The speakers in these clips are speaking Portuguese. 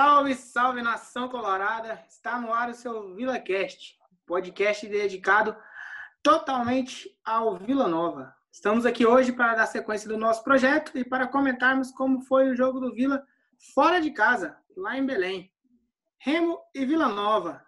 Salve, salve nação colorada! Está no ar o seu VilaCast, podcast dedicado totalmente ao Vila Nova. Estamos aqui hoje para dar sequência do nosso projeto e para comentarmos como foi o jogo do Vila fora de casa, lá em Belém. Remo e Vila Nova.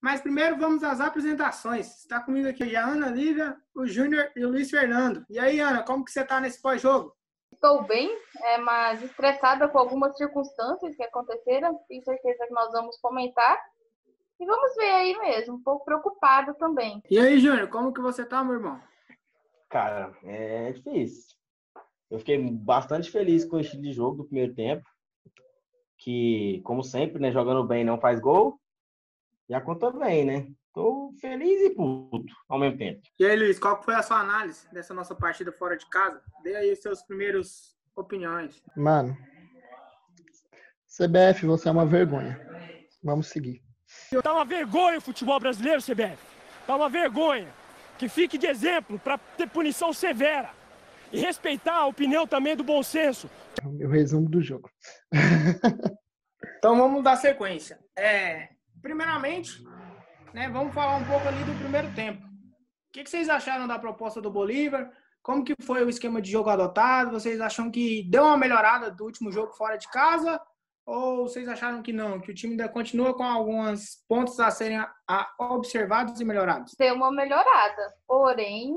Mas primeiro vamos às apresentações. Está comigo aqui a Ana Lívia, o Júnior e o Luiz Fernando. E aí, Ana, como que você está nesse pós-jogo? Estou bem, é, mas estressada com algumas circunstâncias que aconteceram. Tenho certeza que nós vamos comentar. E vamos ver aí mesmo, um pouco preocupada também. E aí, Júnior, como que você tá, meu irmão? Cara, é difícil. Eu fiquei bastante feliz com o estilo de jogo do primeiro tempo. Que, como sempre, né, jogando bem não faz gol. E a conta vem, né? Tô feliz e puto ao mesmo tempo. E aí, Luiz, qual foi a sua análise dessa nossa partida fora de casa? Dê aí os seus primeiros opiniões. Mano, CBF, você é uma vergonha. Vamos seguir. Tá uma vergonha o futebol brasileiro, CBF. Tá uma vergonha. Que fique de exemplo para ter punição severa. E respeitar a opinião também do bom senso. É o meu resumo do jogo. então vamos dar sequência. É, primeiramente, né, vamos falar um pouco ali do primeiro tempo. O que, que vocês acharam da proposta do Bolívar? Como que foi o esquema de jogo adotado? Vocês acham que deu uma melhorada do último jogo fora de casa? Ou vocês acharam que não, que o time ainda continua com alguns pontos a serem observados e melhorados? Deu uma melhorada, porém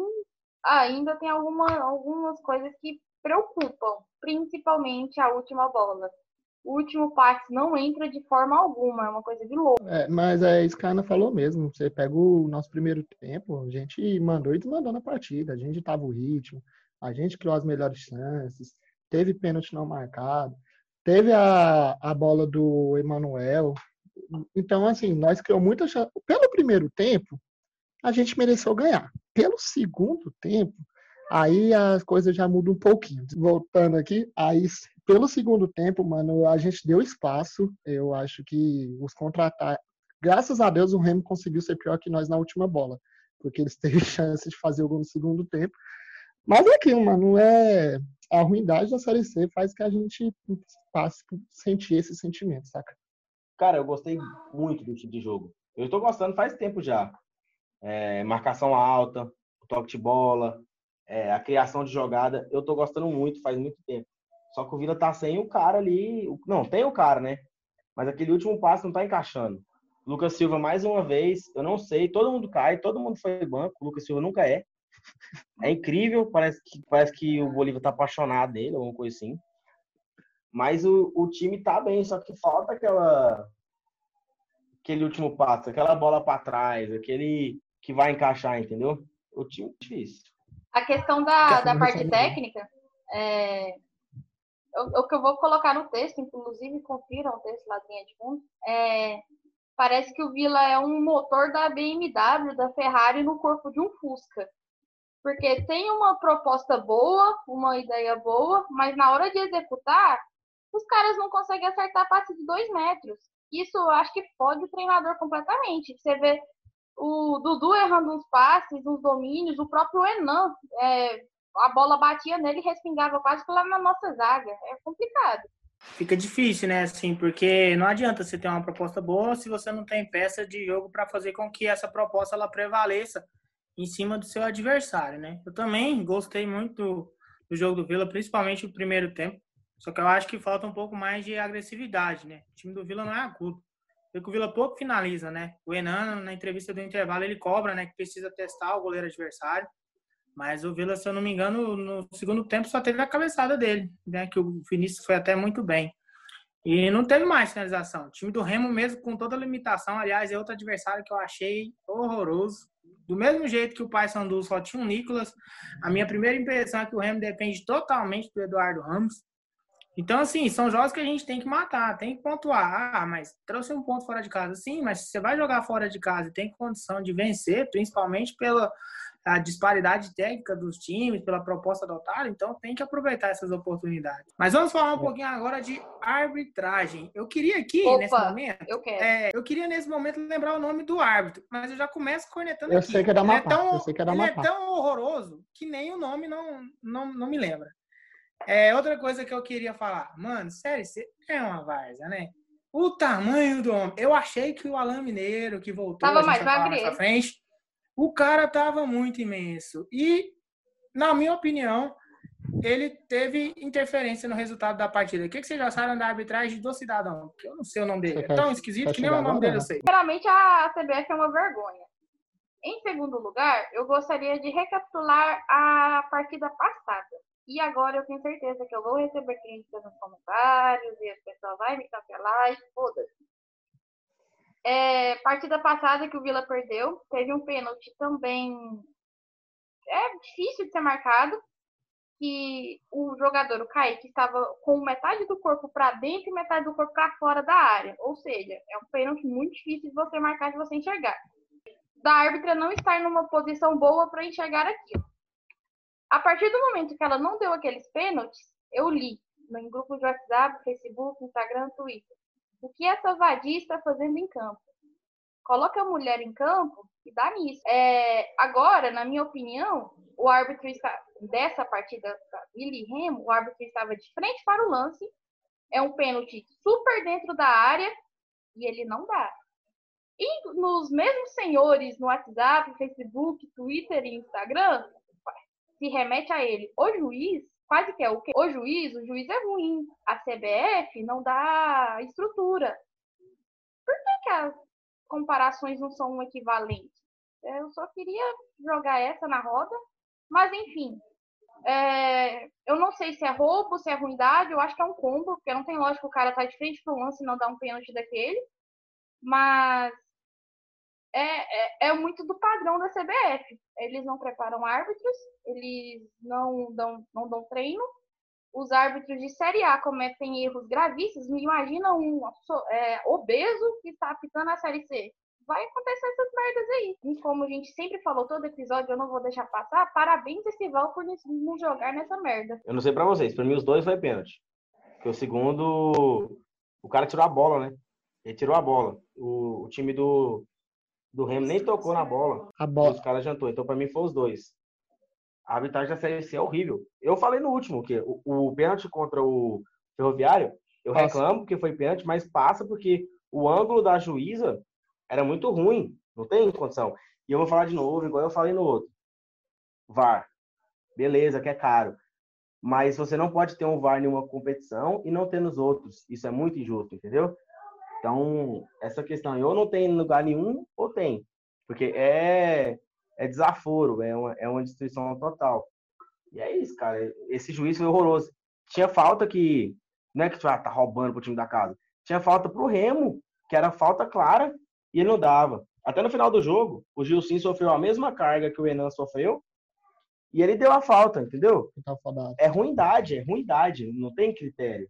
ainda tem alguma, algumas coisas que preocupam, principalmente a última bola o último passe não entra de forma alguma, é uma coisa de louco. É, mas é a Ana falou mesmo. Você pega o nosso primeiro tempo, a gente mandou e desmandou na partida, a gente tava o ritmo, a gente criou as melhores chances, teve pênalti não marcado, teve a, a bola do Emanuel. Então, assim, nós criamos muita chance. Pelo primeiro tempo, a gente mereceu ganhar. Pelo segundo tempo, aí as coisas já mudam um pouquinho. Voltando aqui, aí pelo segundo tempo, mano, a gente deu espaço. Eu acho que os contratar. Graças a Deus o Remo conseguiu ser pior que nós na última bola, porque eles teve chance de fazer o gol no segundo tempo. Mas é aquilo, mano, é a ruindade da Série C faz que a gente passe sentir esse sentimento, saca? Cara, eu gostei muito do tipo de jogo. Eu estou gostando faz tempo já. É, marcação alta, toque de bola, é, a criação de jogada, eu estou gostando muito, faz muito tempo. Só que o Vila tá sem o cara ali. Não, tem o cara, né? Mas aquele último passo não tá encaixando. Lucas Silva, mais uma vez, eu não sei, todo mundo cai, todo mundo foi banco, o Lucas Silva nunca é. É incrível, parece que, parece que o Bolívar tá apaixonado dele, alguma coisa assim. Mas o, o time tá bem, só que falta aquela aquele último passo, aquela bola para trás, aquele que vai encaixar, entendeu? O time é difícil. A questão da, da parte técnica, é, o, que eu vou colocar no texto, inclusive confiram o texto lá de fundo, é, parece que o Vila é um motor da BMW, da Ferrari no corpo de um Fusca. Porque tem uma proposta boa, uma ideia boa, mas na hora de executar, os caras não conseguem acertar passe de dois metros. Isso eu acho que fode o treinador completamente. Você vê o Dudu errando uns passes, uns domínios, o próprio Enan é, a bola batia nele e respingava quase lá na nossa zaga. É complicado. Fica difícil, né? Assim, porque não adianta você ter uma proposta boa se você não tem peça de jogo para fazer com que essa proposta ela prevaleça em cima do seu adversário, né? Eu também gostei muito do jogo do Vila, principalmente o primeiro tempo. Só que eu acho que falta um pouco mais de agressividade, né? O time do Vila não é agudo. Porque o Vila pouco finaliza, né? O Enan, na entrevista do intervalo, ele cobra, né? Que precisa testar o goleiro adversário. Mas o Vila, se eu não me engano, no segundo tempo só teve a cabeçada dele, né? Que o Vinícius foi até muito bem. E não teve mais finalização. O time do Remo, mesmo com toda a limitação, aliás, é outro adversário que eu achei horroroso. Do mesmo jeito que o Paysandu só tinha um Nicolas, a minha primeira impressão é que o Remo depende totalmente do Eduardo Ramos. Então, assim, são jogos que a gente tem que matar, tem que pontuar. Ah, mas trouxe um ponto fora de casa. Sim, mas se você vai jogar fora de casa e tem condição de vencer, principalmente pela, a disparidade técnica dos times, pela proposta adotada, então tem que aproveitar essas oportunidades. Mas vamos falar um é. pouquinho agora de arbitragem. Eu queria aqui, Opa, nesse momento, eu, é, eu, queria nesse momento lembrar o nome do árbitro, mas eu já começo cornetando eu aqui. Sei que é da Mapá, é tão, eu sei que é da ele é tão horroroso que nem o nome não, não, não me lembra. É, outra coisa que eu queria falar, mano, sério, você é uma várzea, né? o tamanho do homem. Eu achei que o Alain Mineiro, que voltou, Tava mais pra frente, o cara tava muito imenso. E, na minha opinião, ele teve interferência no resultado da partida. O que, que vocês acharam da arbitragem do cidadão? Porque eu não sei o nome dele. É quer- tão esquisito quer que nem o nome dele eu sei. Sinceramente, a CBF é uma vergonha. Em segundo lugar, eu gostaria de recapitular a partida passada. E agora eu tenho certeza que eu vou receber críticas nos comentários e as pessoas vão me cancelar e foda-se. É, partida passada que o Vila perdeu, teve um pênalti também é difícil de ser marcado, que o jogador, o Kaique, estava com metade do corpo para dentro e metade do corpo para fora da área. Ou seja, é um pênalti muito difícil de você marcar, de você enxergar. Da árbitra não estar numa posição boa para enxergar aquilo. A partir do momento que ela não deu aqueles pênaltis, eu li em grupos de WhatsApp, Facebook, Instagram, Twitter. O que essa vadia está fazendo em campo? Coloca a mulher em campo e dá nisso. É, agora, na minha opinião, o árbitro está, dessa partida da e Remo, o árbitro estava de frente para o lance. É um pênalti super dentro da área e ele não dá. E nos mesmos senhores no WhatsApp, Facebook, Twitter e Instagram, se remete a ele. O juiz, quase que é o quê? O juiz, o juiz é ruim. A CBF não dá estrutura. Por que, que as comparações não são equivalentes? Eu só queria jogar essa na roda, mas enfim. É, eu não sei se é roubo, se é ruindade, eu acho que é um combo, porque não tem lógica o cara tá de frente pro lance e não dar um pênalti daquele. Mas é, é, é muito do padrão da CBF. Eles não preparam árbitros, eles não dão, não dão treino. Os árbitros de Série A cometem erros gravíssimos. Me imagina um é, obeso que está apitando a Série C. Vai acontecer essas merdas aí. E como a gente sempre falou todo episódio, eu não vou deixar passar. Parabéns, Estival, por nos jogar nessa merda. Eu não sei pra vocês, pra mim os dois foi pênalti. Porque o segundo, o cara tirou a bola, né? Ele tirou a bola. O, o time do, do Remo nem tocou na bola. A bola. os caras jantou. Então, pra mim, foi os dois. A arbitragem da Série C é horrível. Eu falei no último que o, o pênalti contra o Ferroviário, eu Passa. reclamo porque foi pênalti, mas passa porque o ângulo da juíza era muito ruim. Não tem condição. E eu vou falar de novo, igual eu falei no outro. VAR. Beleza, que é caro. Mas você não pode ter um VAR em uma competição e não ter nos outros. Isso é muito injusto, entendeu? Então, essa questão, ou não tem em lugar nenhum, ou tem. Porque é, é desaforo, é uma, é uma destruição total. E é isso, cara. Esse juiz foi horroroso. Tinha falta que. Não é que ah, tá roubando pro time da casa. Tinha falta pro Remo, que era falta clara, e ele não dava. Até no final do jogo, o Gilcinho sofreu a mesma carga que o Enan sofreu, e ele deu a falta, entendeu? Tá. É ruindade, é ruindade, não tem critério.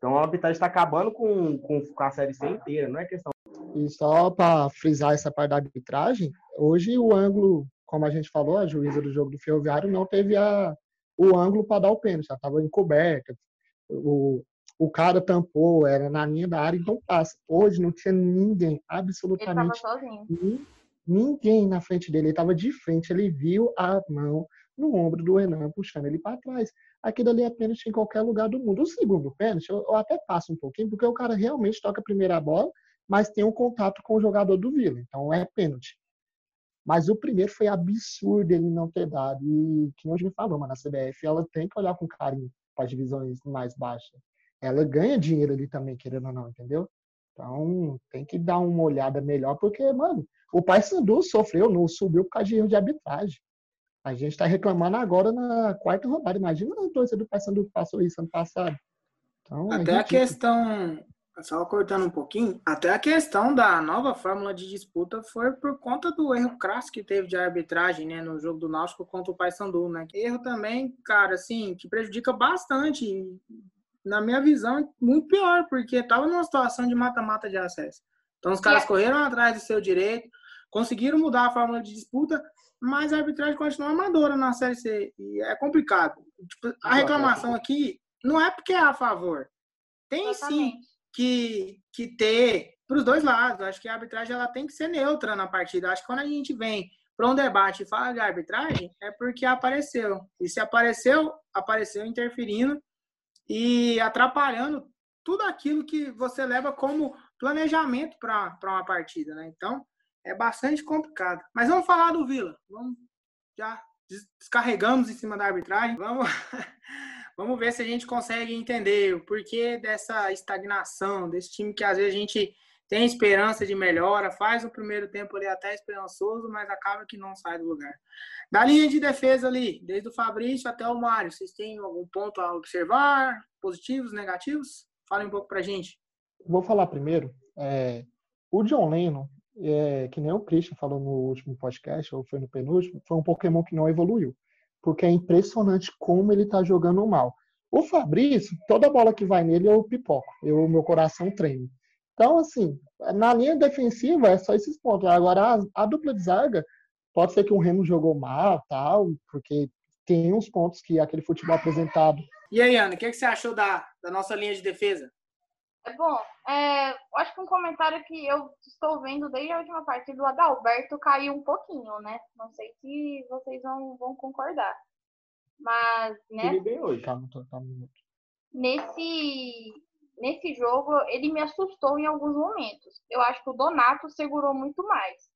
Então a arbitragem está acabando com, com, com a série C inteira, não é questão. E só para frisar essa parte da arbitragem, hoje o ângulo, como a gente falou, a juíza do jogo do Ferroviário não teve a, o ângulo para dar o pênalti, já estava encoberta. O, o cara tampou, era na linha da área, então passa. Hoje não tinha ninguém, Ele tava absolutamente sozinho. Nin- ninguém na frente dele. Ele estava de frente, ele viu a mão no ombro do Renan puxando ele para trás. Aquilo ali é pênalti em qualquer lugar do mundo. O segundo pênalti, eu, eu até passo um pouquinho, porque o cara realmente toca a primeira bola, mas tem um contato com o jogador do Vila. Então é pênalti. Mas o primeiro foi absurdo ele não ter dado. E que hoje me falou, mano, a CBF ela tem que olhar com carinho para as divisões mais baixas. Ela ganha dinheiro ali também, querendo ou não, entendeu? Então tem que dar uma olhada melhor, porque, mano, o Paysandu sofreu, não subiu por causa de erro de arbitragem. A gente está reclamando agora na quarta rodada. Imagina a torcida do Paysandu que passou isso ano passado. Então, é Até a ridículo. questão, só cortando um pouquinho, até a questão da nova fórmula de disputa foi por conta do erro crasso que teve de arbitragem, né, no jogo do Náutico contra o Paysandu, né? Erro também, cara, assim, que prejudica bastante. Na minha visão, é muito pior, porque tava numa situação de mata-mata de acesso. Então os caras a- correram atrás do seu direito, conseguiram mudar a fórmula de disputa, mas a arbitragem continua amadora na Série C. E é complicado. Tipo, a reclamação aqui não é porque é a favor. Tem sim Exatamente. que, que ter para os dois lados. Acho que a arbitragem ela tem que ser neutra na partida. Acho que quando a gente vem para um debate e fala de arbitragem, é porque apareceu. E se apareceu, apareceu interferindo e atrapalhando tudo aquilo que você leva como planejamento para uma partida, né? Então, é bastante complicado. Mas vamos falar do Vila. Vamos já descarregamos em cima da arbitragem. Vamos, vamos ver se a gente consegue entender o porquê dessa estagnação, desse time que às vezes a gente tem esperança de melhora, faz o primeiro tempo ali até esperançoso, mas acaba que não sai do lugar. Da linha de defesa ali, desde o Fabrício até o Mário, vocês têm algum ponto a observar? Positivos, negativos? Falem um pouco pra gente. Vou falar primeiro. É, o John Lennon, é, que nem o Christian falou no último podcast, ou foi no penúltimo, foi um Pokémon que não evoluiu. Porque é impressionante como ele tá jogando mal. O Fabrício, toda bola que vai nele eu pipoco. Eu, meu coração treme. Então, assim, na linha defensiva é só esses pontos. Agora, a, a dupla de zaga, pode ser que o Remo jogou mal, tal, porque tem uns pontos que aquele futebol apresentado. E aí, Ana, o que, é que você achou da, da nossa linha de defesa? É bom, é, acho que um comentário que eu estou vendo desde a última partida, o Adalberto caiu um pouquinho, né? Não sei se vocês vão, vão concordar. Mas, né? Ele bem hoje. Calma, calma. Nesse, nesse jogo, ele me assustou em alguns momentos. Eu acho que o Donato segurou muito mais.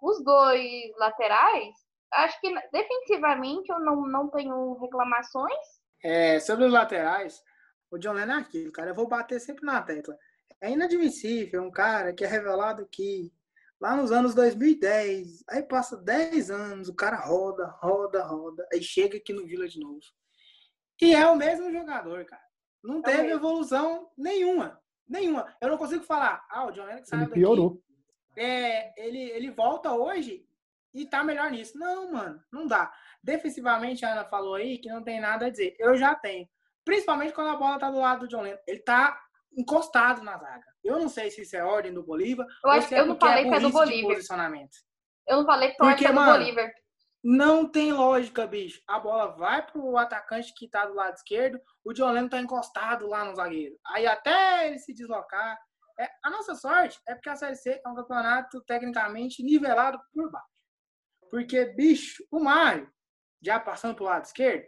Os dois laterais, acho que defensivamente eu não, não tenho reclamações. É, sobre os laterais, o John Lennon é aquilo, cara. Eu vou bater sempre na tecla. É inadmissível um cara que é revelado que lá nos anos 2010, aí passa 10 anos, o cara roda, roda, roda, aí chega aqui no Vila de novo. E é o mesmo jogador, cara. Não teve evolução nenhuma. Nenhuma. Eu não consigo falar, ah, o John Lennon que saiu ele piorou. É, ele, ele volta hoje e tá melhor nisso. Não, mano, não dá. Defensivamente, a Ana falou aí que não tem nada a dizer. Eu já tenho. Principalmente quando a bola tá do lado do John Lennon. Ele tá encostado na zaga. Eu não sei se isso é ordem do Bolívar. Eu, acho, é eu não falei é que é do Bolívar. Posicionamento. Eu não falei que porque, é do mano, Bolívar. Não tem lógica, bicho. A bola vai pro atacante que tá do lado esquerdo, o John Lennon tá encostado lá no zagueiro. Aí até ele se deslocar. É, a nossa sorte é porque a Série C é um campeonato tecnicamente nivelado por baixo. Porque, bicho, o Mário, já passando pro lado esquerdo,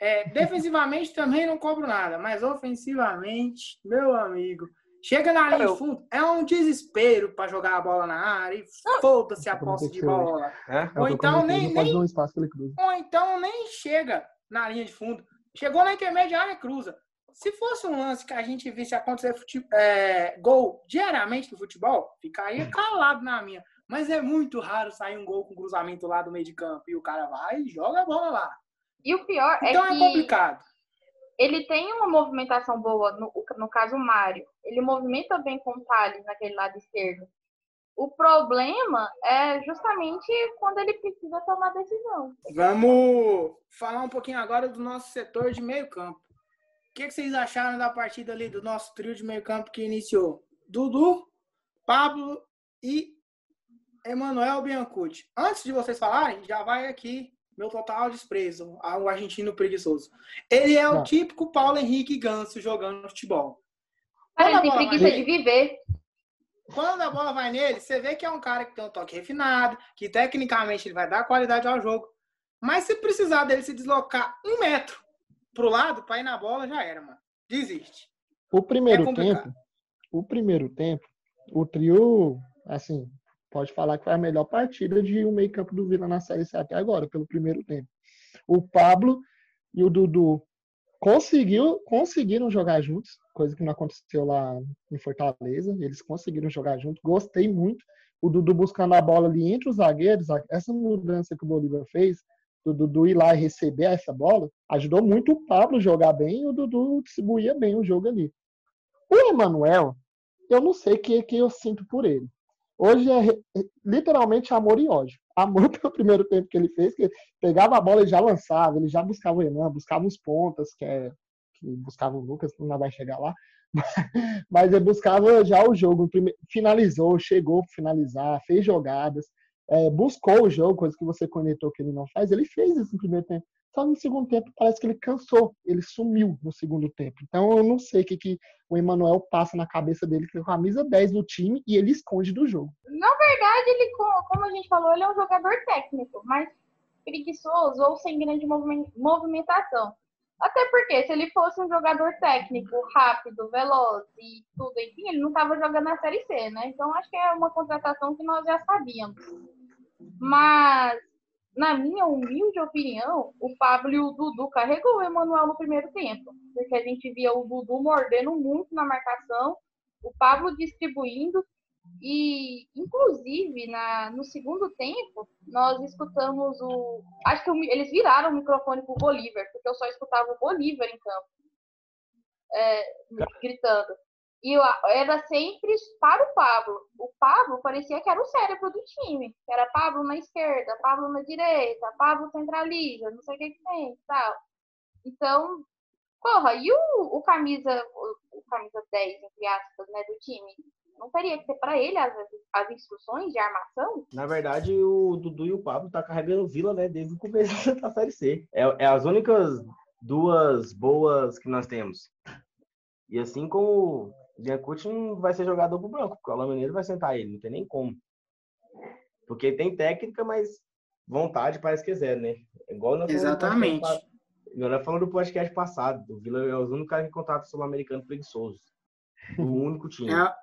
é, defensivamente também não cobro nada, mas ofensivamente, meu amigo, chega na linha de fundo, é um desespero para jogar a bola na área e foda-se a posse de bola. É? Ou então nem, nem ou então nem chega na linha de fundo. Chegou na intermediária cruza. Se fosse um lance que a gente visse acontecer é, gol diariamente no futebol, ficaria calado na minha. Mas é muito raro sair um gol com cruzamento lá do meio de campo e o cara vai e joga a bola lá. E o pior é então é que. é complicado. Ele tem uma movimentação boa, no, no caso o Mário. Ele movimenta bem com o Thales naquele lado esquerdo. O problema é justamente quando ele precisa tomar decisão. Vamos falar um pouquinho agora do nosso setor de meio campo. O que, que vocês acharam da partida ali do nosso trio de meio campo que iniciou? Dudu, Pablo e Emanuel Biancucci. Antes de vocês falarem, já vai aqui meu total desprezo ao argentino preguiçoso. Ele é o Não. típico Paulo Henrique Ganso jogando futebol. Mas ele tem preguiça de viver. Quando a bola vai nele, você vê que é um cara que tem um toque refinado, que tecnicamente ele vai dar qualidade ao jogo. Mas se precisar dele se deslocar um metro pro lado para ir na bola, já era, mano. Desiste. O primeiro é tempo, o primeiro tempo, o trio, assim, pode falar que foi a melhor partida de um meio campo do Vila na Série C até agora, pelo primeiro tempo. O Pablo e o Dudu conseguiu, conseguiram jogar juntos, coisa que não aconteceu lá em Fortaleza. Eles conseguiram jogar juntos. Gostei muito. O Dudu buscando a bola ali entre os zagueiros. Essa mudança que o Bolívar fez, do Dudu ir lá e receber essa bola, ajudou muito o Pablo jogar bem e o Dudu distribuía bem o jogo ali. O Emanuel, eu não sei o que, que eu sinto por ele. Hoje é, é literalmente amor e ódio. Amor pelo primeiro tempo que ele fez, que pegava a bola e já lançava, ele já buscava o Enan, buscava os pontas, que, é, que buscava o Lucas, não vai chegar lá, mas ele buscava já o jogo, finalizou, chegou para finalizar, fez jogadas, é, buscou o jogo, coisa que você conectou que ele não faz, ele fez isso no primeiro tempo. Só no segundo tempo parece que ele cansou, ele sumiu no segundo tempo. Então eu não sei o que, que o Emanuel passa na cabeça dele, que é camisa 10 do time e ele esconde do jogo. Na verdade, ele, como a gente falou, ele é um jogador técnico, mas preguiçoso ou sem grande movimentação. Até porque se ele fosse um jogador técnico, rápido, veloz e tudo, enfim, ele não estava jogando na Série C, né? Então acho que é uma contratação que nós já sabíamos. Mas, na minha humilde opinião, o Pablo e o Dudu carregou o Emanuel no primeiro tempo. Porque a gente via o Dudu mordendo muito na marcação, o Pablo distribuindo e, inclusive, na, no segundo tempo, nós escutamos o. Acho que eles viraram o microfone pro Bolívar, porque eu só escutava o Bolívar em campo, é, gritando. E era sempre para o Pablo. O Pablo parecia que era o cérebro do time. Que era Pablo na esquerda, Pablo na direita, Pablo centraliza, não sei o que, que tem e tal. Então, porra, e o, o camisa, o, o camisa 10, entre aspas, né, do time? não teria que ser para ele as, as instruções de armação? Na verdade, o Dudu e o Pablo tá carregando Vila, né, desde o começo da Série C. É, é as únicas duas boas que nós temos. E assim como Biancucci não vai ser jogador pro branco, porque o Alain Mineiro vai sentar ele, não tem nem como. Porque tem técnica, mas vontade parece que é zero, né? Igual nós Exatamente. Nós falamos do podcast passado, o Vila é o único cara que contrata o sul-americano preguiçoso. O único time. É,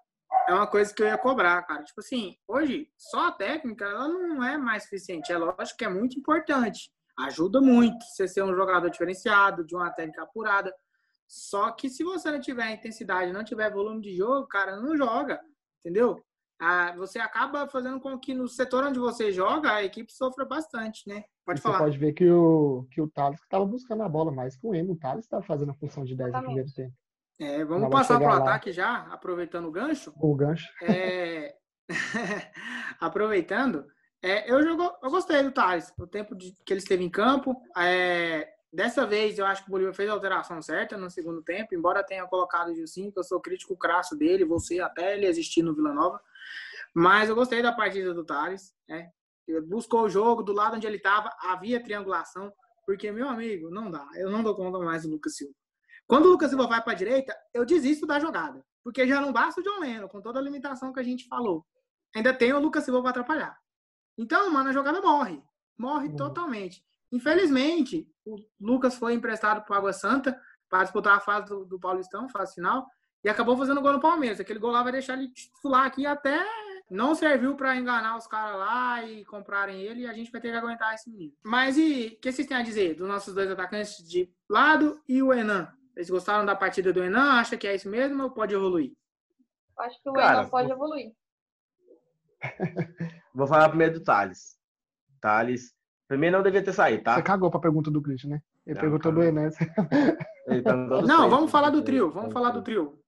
é uma coisa que eu ia cobrar, cara. Tipo assim, hoje, só a técnica, ela não é mais suficiente. É lógico que é muito importante. Ajuda muito você ser um jogador diferenciado, de uma técnica apurada. Só que se você não tiver intensidade, não tiver volume de jogo, cara, não joga. Entendeu? Ah, você acaba fazendo com que no setor onde você joga, a equipe sofra bastante, né? Pode e falar. Você pode ver que o, que o Thales estava buscando a bola mais que o Emo. O Thales estava fazendo a função de 10 no primeiro tempo. É, vamos passar para o ataque já, aproveitando o gancho. O gancho. É... aproveitando, é, eu, jogo, eu gostei do Thales, o tempo de, que ele esteve em campo. É, dessa vez, eu acho que o Bolívar fez a alteração certa no segundo tempo, embora tenha colocado o Gilcinho, que eu sou crítico crasso dele, você até ele existir no Vila Nova. Mas eu gostei da partida do Thales. Né? Buscou o jogo, do lado onde ele estava, havia triangulação, porque, meu amigo, não dá. Eu não dou conta mais do Lucas Silva. Quando o Lucas Silva vai para a direita, eu desisto da jogada. Porque já não basta o John Lennon, com toda a limitação que a gente falou. Ainda tem o Lucas Silva para atrapalhar. Então, mano, a jogada morre. Morre uhum. totalmente. Infelizmente, o Lucas foi emprestado para Água Santa para disputar a fase do, do Paulistão, fase final, e acabou fazendo gol no Palmeiras. Aquele gol lá vai deixar ele titular aqui até não serviu para enganar os caras lá e comprarem ele e a gente vai ter que aguentar esse menino. Mas e o que vocês têm a dizer dos nossos dois atacantes de lado e o Enan? Vocês gostaram da partida do Enan? Acha que é isso mesmo ou pode evoluir? Acho que o Cara, Enan pode vou... evoluir. vou falar primeiro do Thales. Thales, primeiro não devia ter saído, tá? Você cagou pra pergunta do Christian, né? Ele não, perguntou do Enan. Tá não, vamos falar do trio. Vamos falar do trio.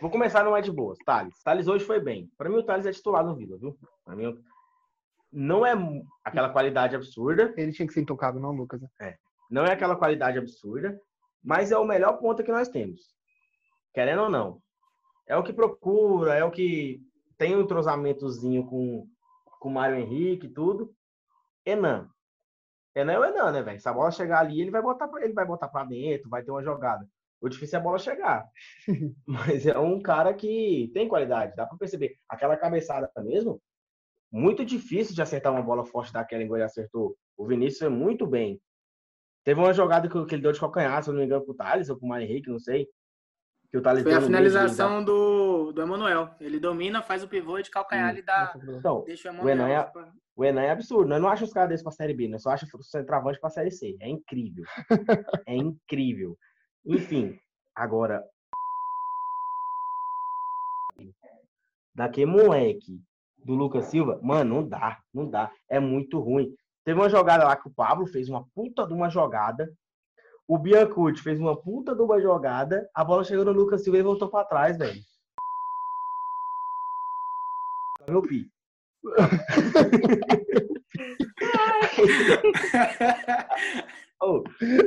Vou começar no de boas. Thales. Thales hoje foi bem. Para mim, o Thales é titular no Vila, viu? Para mim, não é aquela qualidade absurda. Ele tinha que ser intocado, não, Lucas? É. Não é aquela qualidade absurda, mas é o melhor ponto que nós temos. Querendo ou não. É o que procura, é o que tem um entrosamentozinho com, com o Mário Henrique e tudo. Enan. É o Enan, né, velho? Se a bola chegar ali, ele vai botar ele vai botar para dentro, vai ter uma jogada. O difícil é a bola chegar. Mas é um cara que tem qualidade, dá para perceber. Aquela cabeçada mesmo, muito difícil de acertar uma bola forte daquela igual ele acertou. O Vinícius foi muito bem. Teve uma jogada que, ele deu de calcanhar, se eu não me engano, pro Thales ou pro Mário Henrique, não sei. Que o Foi a finalização do, do Emanuel. Ele domina, faz o pivô de calcanhar e dá. Então, deixa o Emanuel. O Enan, é, pra... o Enan é absurdo. Né? Eu não acho os caras desses pra Série B, né? Eu só acho o centroavante pra Série C. É incrível. é incrível. Enfim, agora. Daquele moleque do Lucas Silva, mano, não dá, não dá. É muito ruim. Teve uma jogada lá que o Pablo fez uma puta de uma jogada. O Biancucci fez uma puta de uma jogada. A bola chegou no Lucas Silva e voltou pra trás, velho. Meu pi. oh,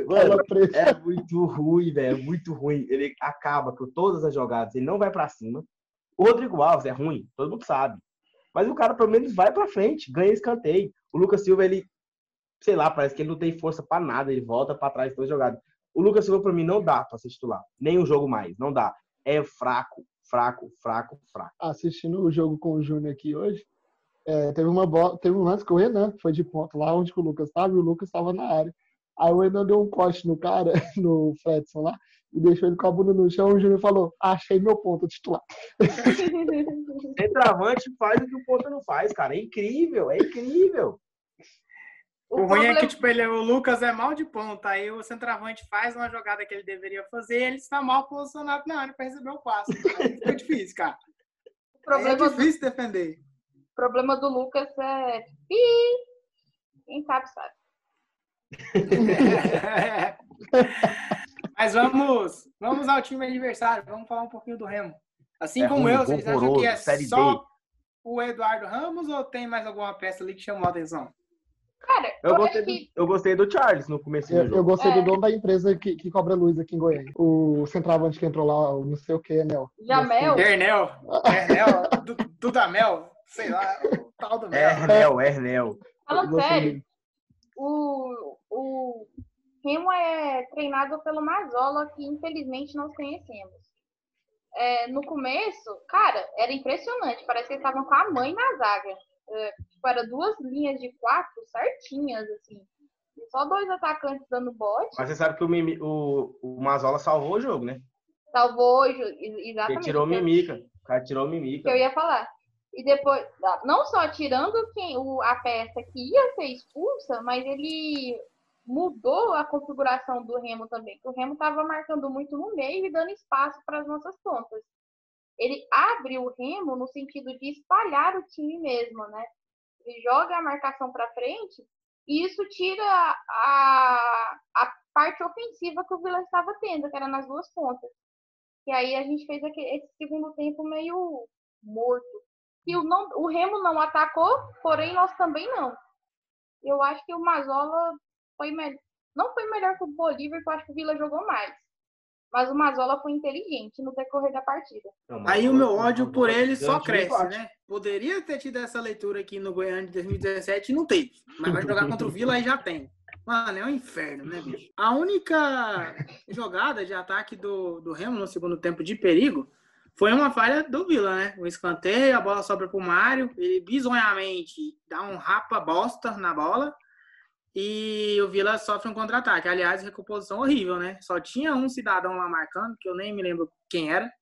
mano, é muito ruim, velho. É muito ruim. Ele acaba com todas as jogadas. Ele não vai para cima. O Rodrigo Alves é ruim, todo mundo sabe. Mas o cara pelo menos vai para frente, ganha escanteio. O Lucas Silva, ele, sei lá, parece que ele não tem força para nada, ele volta para trás toda jogada. O Lucas Silva, para mim, não dá para ser titular. Nem um jogo mais, não dá. É fraco, fraco, fraco, fraco. Assistindo o jogo com o Júnior aqui hoje, é, teve uma bola, teve um lance que o Renan foi de ponto lá onde o Lucas estava e o Lucas estava na área. Aí o Enan deu um corte no cara, no Fredson lá, e deixou ele com a bunda no chão. O Júnior falou: Achei meu ponto titular. Centroavante faz o que o ponto não faz, cara. É incrível, é incrível. O, o ruim é que, tipo, ele, o Lucas é mal de ponta. Aí o centroavante faz uma jogada que ele deveria fazer e ele está mal posicionado na área para receber o passe. Fica difícil, cara. O problema é difícil do... defender. O problema do Lucas é. Quem sabe, sabe. Mas vamos, vamos ao time adversário. Vamos falar um pouquinho do Remo. Assim é como ruim, eu, vocês acham que é só o Eduardo Ramos ou tem mais alguma peça ali que chamou a atenção? Cara, eu, eu gostei, do, eu gostei do Charles no começo eu, eu, gostei é. do dono da empresa que, que cobra luz aqui em Goiânia. O centroavante que entrou lá, não sei o que, Enel. Jamel? Ernel. Ernel. Dudamel. Sei lá, o tal do Mel. Ernel, Ernel. Falando sério, o, o Remo é treinado pelo Mazola, que infelizmente nós conhecemos. É, no começo, cara, era impressionante. Parece que eles estavam com a mãe na zaga. Tipo, era duas linhas de quatro certinhas, assim. E só dois atacantes dando bote. Mas você sabe que o, Mimi, o, o Mazola salvou o jogo, né? Salvou, exatamente. Ele tirou o Mimica. O cara tirou o Mimica. Que eu ia falar. E depois, não só tirando quem, o, a peça que ia ser expulsa, mas ele mudou a configuração do Remo também. o Remo estava marcando muito no meio e dando espaço para as nossas pontas ele abre o remo no sentido de espalhar o time mesmo, né? Ele joga a marcação para frente e isso tira a, a parte ofensiva que o Vila estava tendo, que era nas duas pontas. E aí a gente fez aquele, esse segundo tempo meio morto. E o, não, o Remo não atacou, porém nós também não. Eu acho que o Mazola foi melhor. Não foi melhor que o Bolívar, porque eu acho que o Vila jogou mais. Mas o Mazola foi inteligente no decorrer da partida. Aí o meu ódio por ele só cresce, né? Poderia ter tido essa leitura aqui no Goiânia de 2017 e não teve. Mas vai jogar contra o Vila e já tem. Mano, é um inferno, né, bicho? A única jogada de ataque do, do Remo no segundo tempo de perigo foi uma falha do Vila, né? O escanteio, a bola sobra pro Mário, ele bizonhamente dá um rapa bosta na bola e o Vila sofre um contra-ataque. Aliás, recomposição horrível, né? Só tinha um cidadão lá marcando, que eu nem me lembro quem era.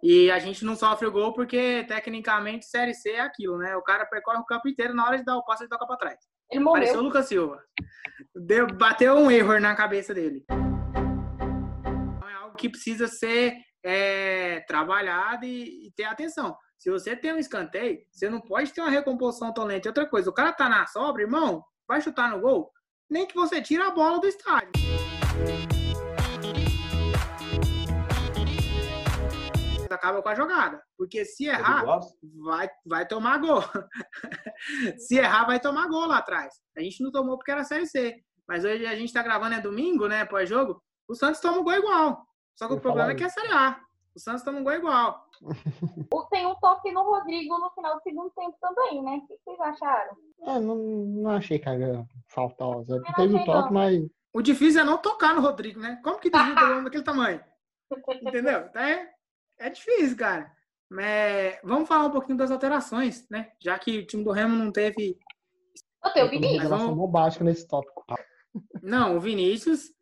E a gente não sofre o gol porque, tecnicamente, Série C é aquilo, né? O cara percorre o campo inteiro, na hora de dar o passe, ele toca pra trás. Ele morreu. Pareceu o Lucas Silva. Deu, bateu um erro na cabeça dele. Então, é algo que precisa ser é, trabalhado e, e, ter atenção. Se você tem um escanteio, você não pode ter uma recomposição tão lenta. Outra coisa, o cara tá na sobra, irmão, vai chutar no gol, nem que você tire a bola do estádio. Acaba com a jogada. Porque se errar, vai, vai tomar gol. se errar, vai tomar gol lá atrás. A gente não tomou porque era Série C. Mas hoje a gente tá gravando é domingo, né? Pós-jogo. O Santos toma um gol igual. Só que o problema é que é Série A. O Santos toma um gol igual. Tem um toque no Rodrigo no final do segundo tempo também, né? O que vocês acharam? É, não, não achei carga faltosa. Teve o toque, mas. O difícil é não tocar no Rodrigo, né? Como que desvia o daquele tamanho? Entendeu? Então é, é difícil, cara. Mas vamos falar um pouquinho das alterações, né? Já que o time do Remo não teve. Eu tenho o Vinícius. Vamos... básico nesse tópico. Não, o Vinícius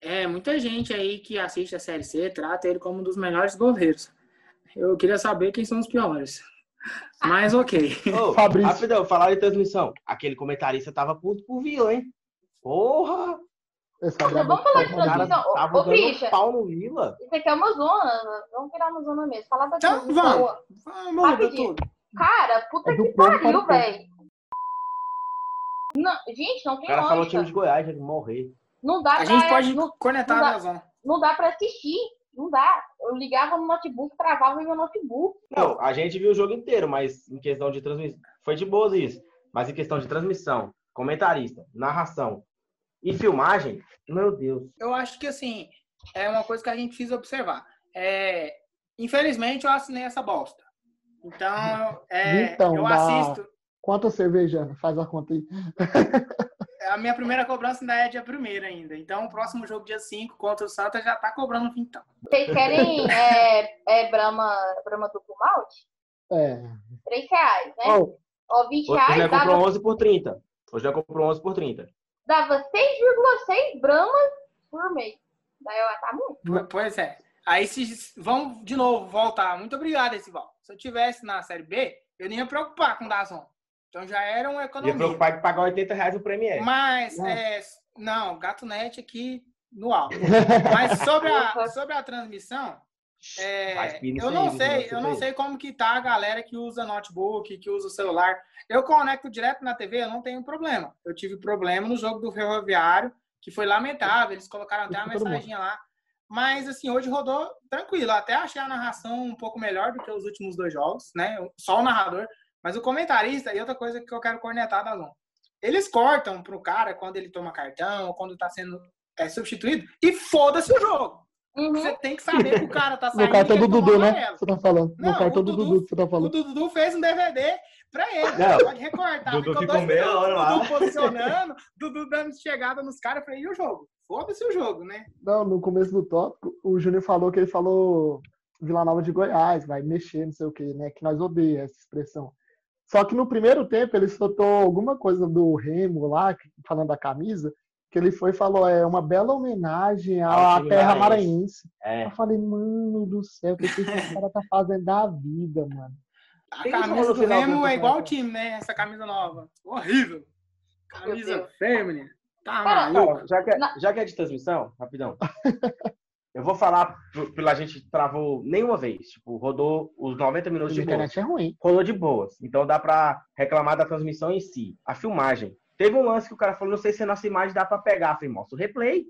é, muita gente aí que assiste a Série C trata ele como um dos melhores goleiros. Eu queria saber quem são os piores. Mas ok. Ô, Fabrício. Rapidão, falar de transmissão. Aquele comentarista tava puto por Vila, hein? Porra! vamos falar de transmissão. Ô, ô bicha, pau no Vila. Isso aqui é uma zona. Vamos virar uma zona mesmo. Falar da então. Vamos, vamos tudo. Cara, puta é que pariu, velho. Gente, não tem O cara lógica. falou time de Goiás, ele morrer. Não dá a pra, gente pode não, conectar não dá, zona. Não dá pra assistir. Não dá. Eu ligava no notebook, travava meu notebook. Não, a gente viu o jogo inteiro, mas em questão de transmissão. Foi de boas isso. Mas em questão de transmissão, comentarista, narração e filmagem, meu Deus. Eu acho que assim, é uma coisa que a gente precisa observar. É, infelizmente, eu assinei essa bosta. Então, é, então eu assisto. Quanto cerveja? Faz a conta aí. a minha primeira cobrança ainda é dia primeiro ainda. Então, o próximo jogo, dia 5, contra o Santa, já tá cobrando então. Vocês querem é, é Brahma, Brahma duplo malte? É. 3 reais, né? Oh. Ó, 20 Hoje reais. Hoje já comprou 11 por 30. Hoje já comprou 11 por 30. dava 6,6 bramas por mês. Daí eu, tá muito. Pois é. Aí se vamos de novo voltar. Muito obrigado, Esival. Se eu tivesse na série B, eu nem ia preocupar com o Dazon. Então já era uma economia. Ia preocupar em pagar 80 reais o Premier. Mas, é, não, Gato Net aqui no alto. Mas sobre a, sobre a transmissão, é, eu não sei, eu não sei como que tá a galera que usa notebook, que usa o celular. Eu conecto direto na TV, eu não tenho problema. Eu tive problema no jogo do Ferroviário, que foi lamentável, eles colocaram até uma mensagem lá. Mas, assim, hoje rodou tranquilo. Até achei a narração um pouco melhor do que os últimos dois jogos, né? Só o narrador. Mas o comentarista, e outra coisa que eu quero cornetar da Zon. Eles cortam pro cara quando ele toma cartão, quando está sendo é, substituído, e foda-se o jogo. Uhum. Você tem que saber que o cara tá saindo. No cartão do Dudu, né? Você tá falando. Não, no cartão do Dudu, que você tá falando. O Dudu fez um DVD pra ele. Não. Pode recortar. Dudu ficou meia hora lá. Dudu posicionando, Dudu dando chegada nos caras. Falei, e o jogo? Foda-se o jogo, né? Não, no começo do tópico, o Júnior falou que ele falou Vila Nova de Goiás, vai mexer, não sei o que, né? Que nós odeia essa expressão. Só que no primeiro tempo ele soltou alguma coisa do Remo lá, falando da camisa, que ele foi e falou, é uma bela homenagem à terra maranhense. É. Eu falei, mano do céu, o que esse cara tá fazendo da vida, mano? A camisa do Remo é igual o time, né? Essa camisa nova. Horrível. Camisa feminina. Tá maluco. Já que, é, já que é de transmissão, rapidão. Eu vou falar pela gente travou nenhuma vez. Tipo, rodou os 90 minutos de boa. é ruim. Rodou de boas. Então dá pra reclamar da transmissão em si. A filmagem. Teve um lance que o cara falou, não sei se a nossa imagem dá pra pegar. Eu falei, mostra o replay.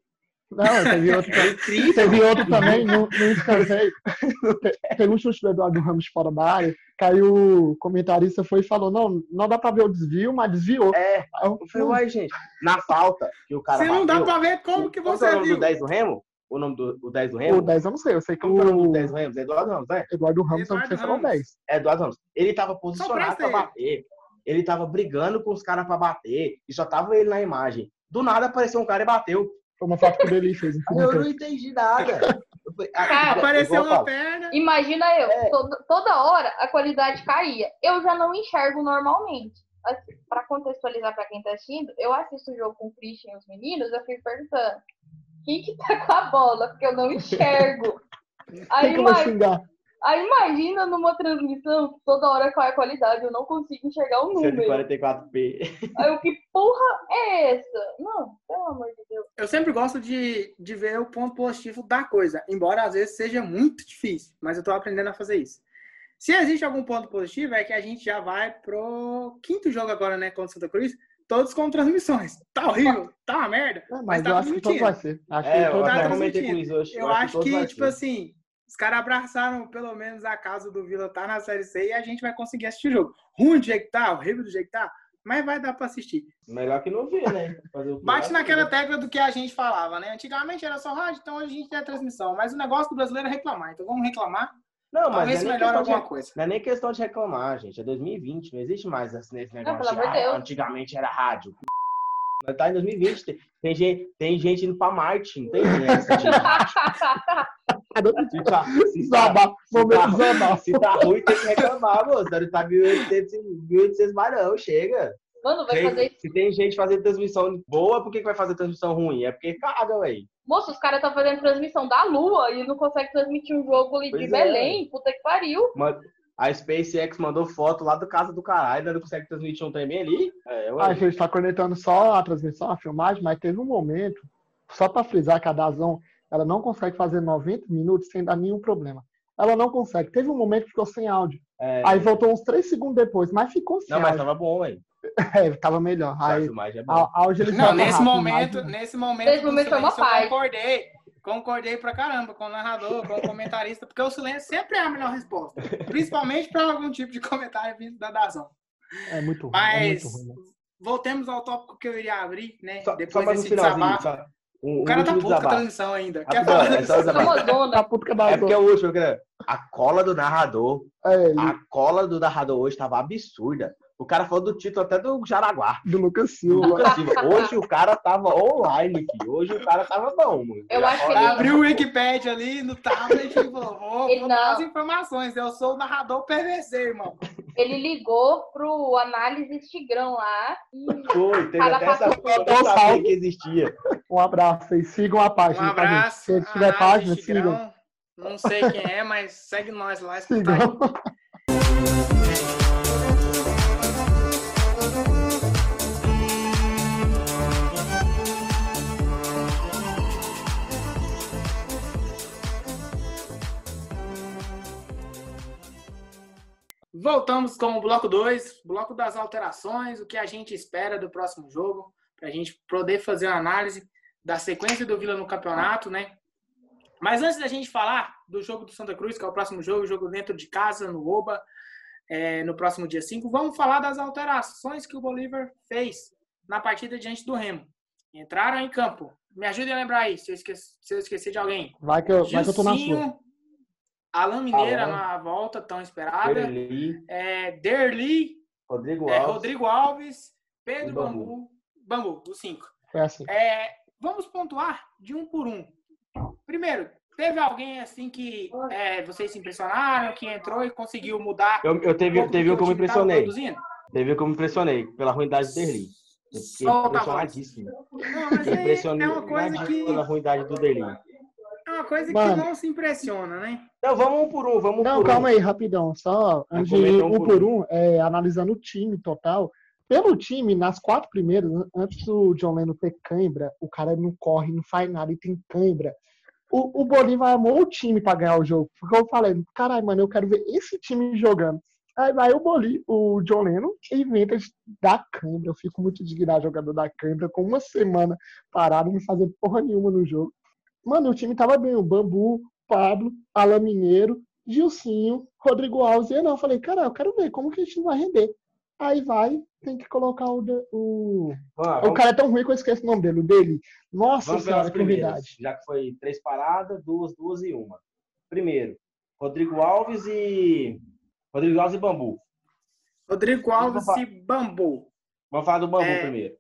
Não, teve outro, também, teve outro também no, no escanteio. Teve um chute do Eduardo Ramos fora da área. Caiu o comentarista foi e falou: Não, não dá pra ver o desvio, mas desviou. É, eu falei, uai, gente, na falta que o cara. Você não dá pra ver como que você Qual viu. o 10 do Remo? O nome do o 10 do Remo? O 10 eu não sei, eu sei que o... é o nome do 10 do Remo? Eduardo Ramos, né? Eduardo Ramos, eu não sei se era o 10. É Eduardo Ramos. Ele tava posicionado pra bater. Ele tava brigando com os caras pra bater. E só tava ele na imagem. Do nada apareceu um cara e bateu. Foi uma foto que o Deli fez. eu não entendi nada. Cara, apareceu uma perna. Imagina eu, é. toda, toda hora a qualidade caía. Eu já não enxergo normalmente. Assim, para contextualizar para quem tá assistindo, eu assisto o jogo com o Christian e os meninos, eu fico perguntando quem que tá com a bola, porque eu não enxergo. Aí, que imagina, aí imagina numa transmissão, toda hora qual é a qualidade, eu não consigo enxergar o número. 144p. Aí o que porra é essa? Não, pelo amor de Deus. Eu sempre gosto de, de ver o ponto positivo da coisa, embora às vezes seja muito difícil, mas eu tô aprendendo a fazer isso. Se existe algum ponto positivo, é que a gente já vai pro quinto jogo agora, né, contra o Santa Cruz, todos com transmissões. Tá horrível, tá uma merda. É, mas, mas tá eu acho que todo vai ser. Acho é, que todo tá comentei com isso hoje. Eu, eu acho, que, que tipo ser. assim, os caras abraçaram pelo menos a casa do Vila tá na Série C e a gente vai conseguir assistir o jogo. Ruim do jeito que tá, horrível do jeito que tá, mas vai dar pra assistir. Melhor que não ver, né? Bate naquela que... tecla do que a gente falava, né? Antigamente era só rádio, então hoje a gente tem a transmissão. Mas o negócio do brasileiro é reclamar. Então vamos reclamar. Não, mas Talvez é melhore alguma de, coisa. Não é nem questão de reclamar, gente. É 2020, não existe mais esse negócio. Não, de, ah, antigamente era rádio. Tá em 2020, tem, tem, gente, tem gente indo pra Marte, não tem essa gente. se tá, se tá, se tá, se tá ruim, tem que reclamar, moço. Não tá 1800, 1800 barão, chega. Mano, vai tem, fazer Se tem gente fazendo transmissão boa, por que, que vai fazer transmissão ruim? É porque caga, velho. Moço, os caras estão fazendo transmissão da Lua e não conseguem transmitir um jogo ali de é. Belém. Puta que pariu. Mas a SpaceX mandou foto lá da casa do caralho, ainda não consegue transmitir um trem ali. É, a gente tá conectando só a transmissão, a filmagem, mas teve um momento, só para frisar que a Dazão, ela não consegue fazer 90 minutos sem dar nenhum problema. Ela não consegue. Teve um momento que ficou sem áudio. É, Aí voltou uns 3 segundos depois, mas ficou sem Não, áudio. mas tava bom, velho. É, tava melhor. Aí, é não, nesse momento, nesse momento, nesse momento paz. Eu concordei concordei pra caramba com o narrador, com o comentarista, porque o silêncio sempre é a melhor resposta. Principalmente para algum tipo de comentário vindo da Dazão. É muito ruim. Mas é muito ruim, né? voltemos ao tópico que eu iria abrir, né? Só, Depois só desse desabafo. Um, o cara tá puto com a transmissão ainda. Quer falar é, tá puto com a é porque é o último, a cola do narrador, é, a cola do narrador hoje tava absurda. O cara falou do título até do Jaraguá. Do Lucas Silva. Lucas Silva. Hoje o cara tava online, filho. Hoje o cara tava bom, mano. Eu acho que ele... Abriu o Wikipedia ali no tablet e falou, vou, vou dar as informações. Eu sou o narrador PVC, irmão. ele ligou pro análise Tigrão lá. E Foi, teve até essa passou- foto, eu sabia que existia. Um abraço aí, sigam a Um página. tá, gente? abraço. Se tiver página, Tigrão. sigam. Não sei quem é, mas segue nós lá. Sigam. Voltamos com o bloco 2, bloco das alterações, o que a gente espera do próximo jogo, para a gente poder fazer uma análise da sequência do Vila no campeonato, né? Mas antes da gente falar do jogo do Santa Cruz, que é o próximo jogo, o jogo dentro de casa, no Oba, é, no próximo dia 5, vamos falar das alterações que o Bolívar fez na partida diante do Remo. Entraram em campo. Me ajudem a lembrar aí, se eu esqueci, se eu esqueci de alguém. Vai que eu, vai que eu tô na sua. Alan Mineira Alan. na volta tão esperada. Derli, É, Derli, Rodrigo é, Alves. Rodrigo Alves, Pedro Bambu. Bambu. Bambu, os cinco. Foi assim. É, vamos pontuar de um por um. Primeiro, teve alguém assim que é, vocês se impressionaram, que entrou e conseguiu mudar? Eu, eu teve, pouco teve um que eu me impressionei. Teve um que eu me impressionei pela ruindade do Derli. Solta impressionadíssimo. Não, mas é uma coisa que pela ruindade do Derli. Uma coisa que Mano. não se impressiona, né? Então vamos um por um, vamos um Não, por calma um. aí, rapidão. Só antes de um um por um. um, é, analisando o time total. Pelo time, nas quatro primeiras, an- antes do John Lennon ter cãibra, o cara não corre, não faz nada e tem cãibra. O, o Bolívar amou o time pra ganhar o jogo. Porque eu falei, caralho, mano, eu quero ver esse time jogando. Aí vai o Boli, o John Lennon, e inventa de dar cãibra. Eu fico muito indignado, jogador da cãibra, com uma semana parado, não fazer porra nenhuma no jogo. Mano, o time tava bem. O Bambu, Pablo, Alan Mineiro, Gilcinho, Rodrigo Alves. E eu não, falei, cara, eu quero ver como que a gente vai render. Aí vai, tem que colocar o. de- o... Vamos, lá, O cara é tão ruim que eu esqueço o nome dele, o dele. Nossa vamos senhora, que. Já que foi três paradas, duas, duas e uma. Primeiro, Rodrigo Alves e. Rodrigo Alves e Bambu. Rodrigo Alves e Bambu. Vamos falar do Bambu É. primeiro.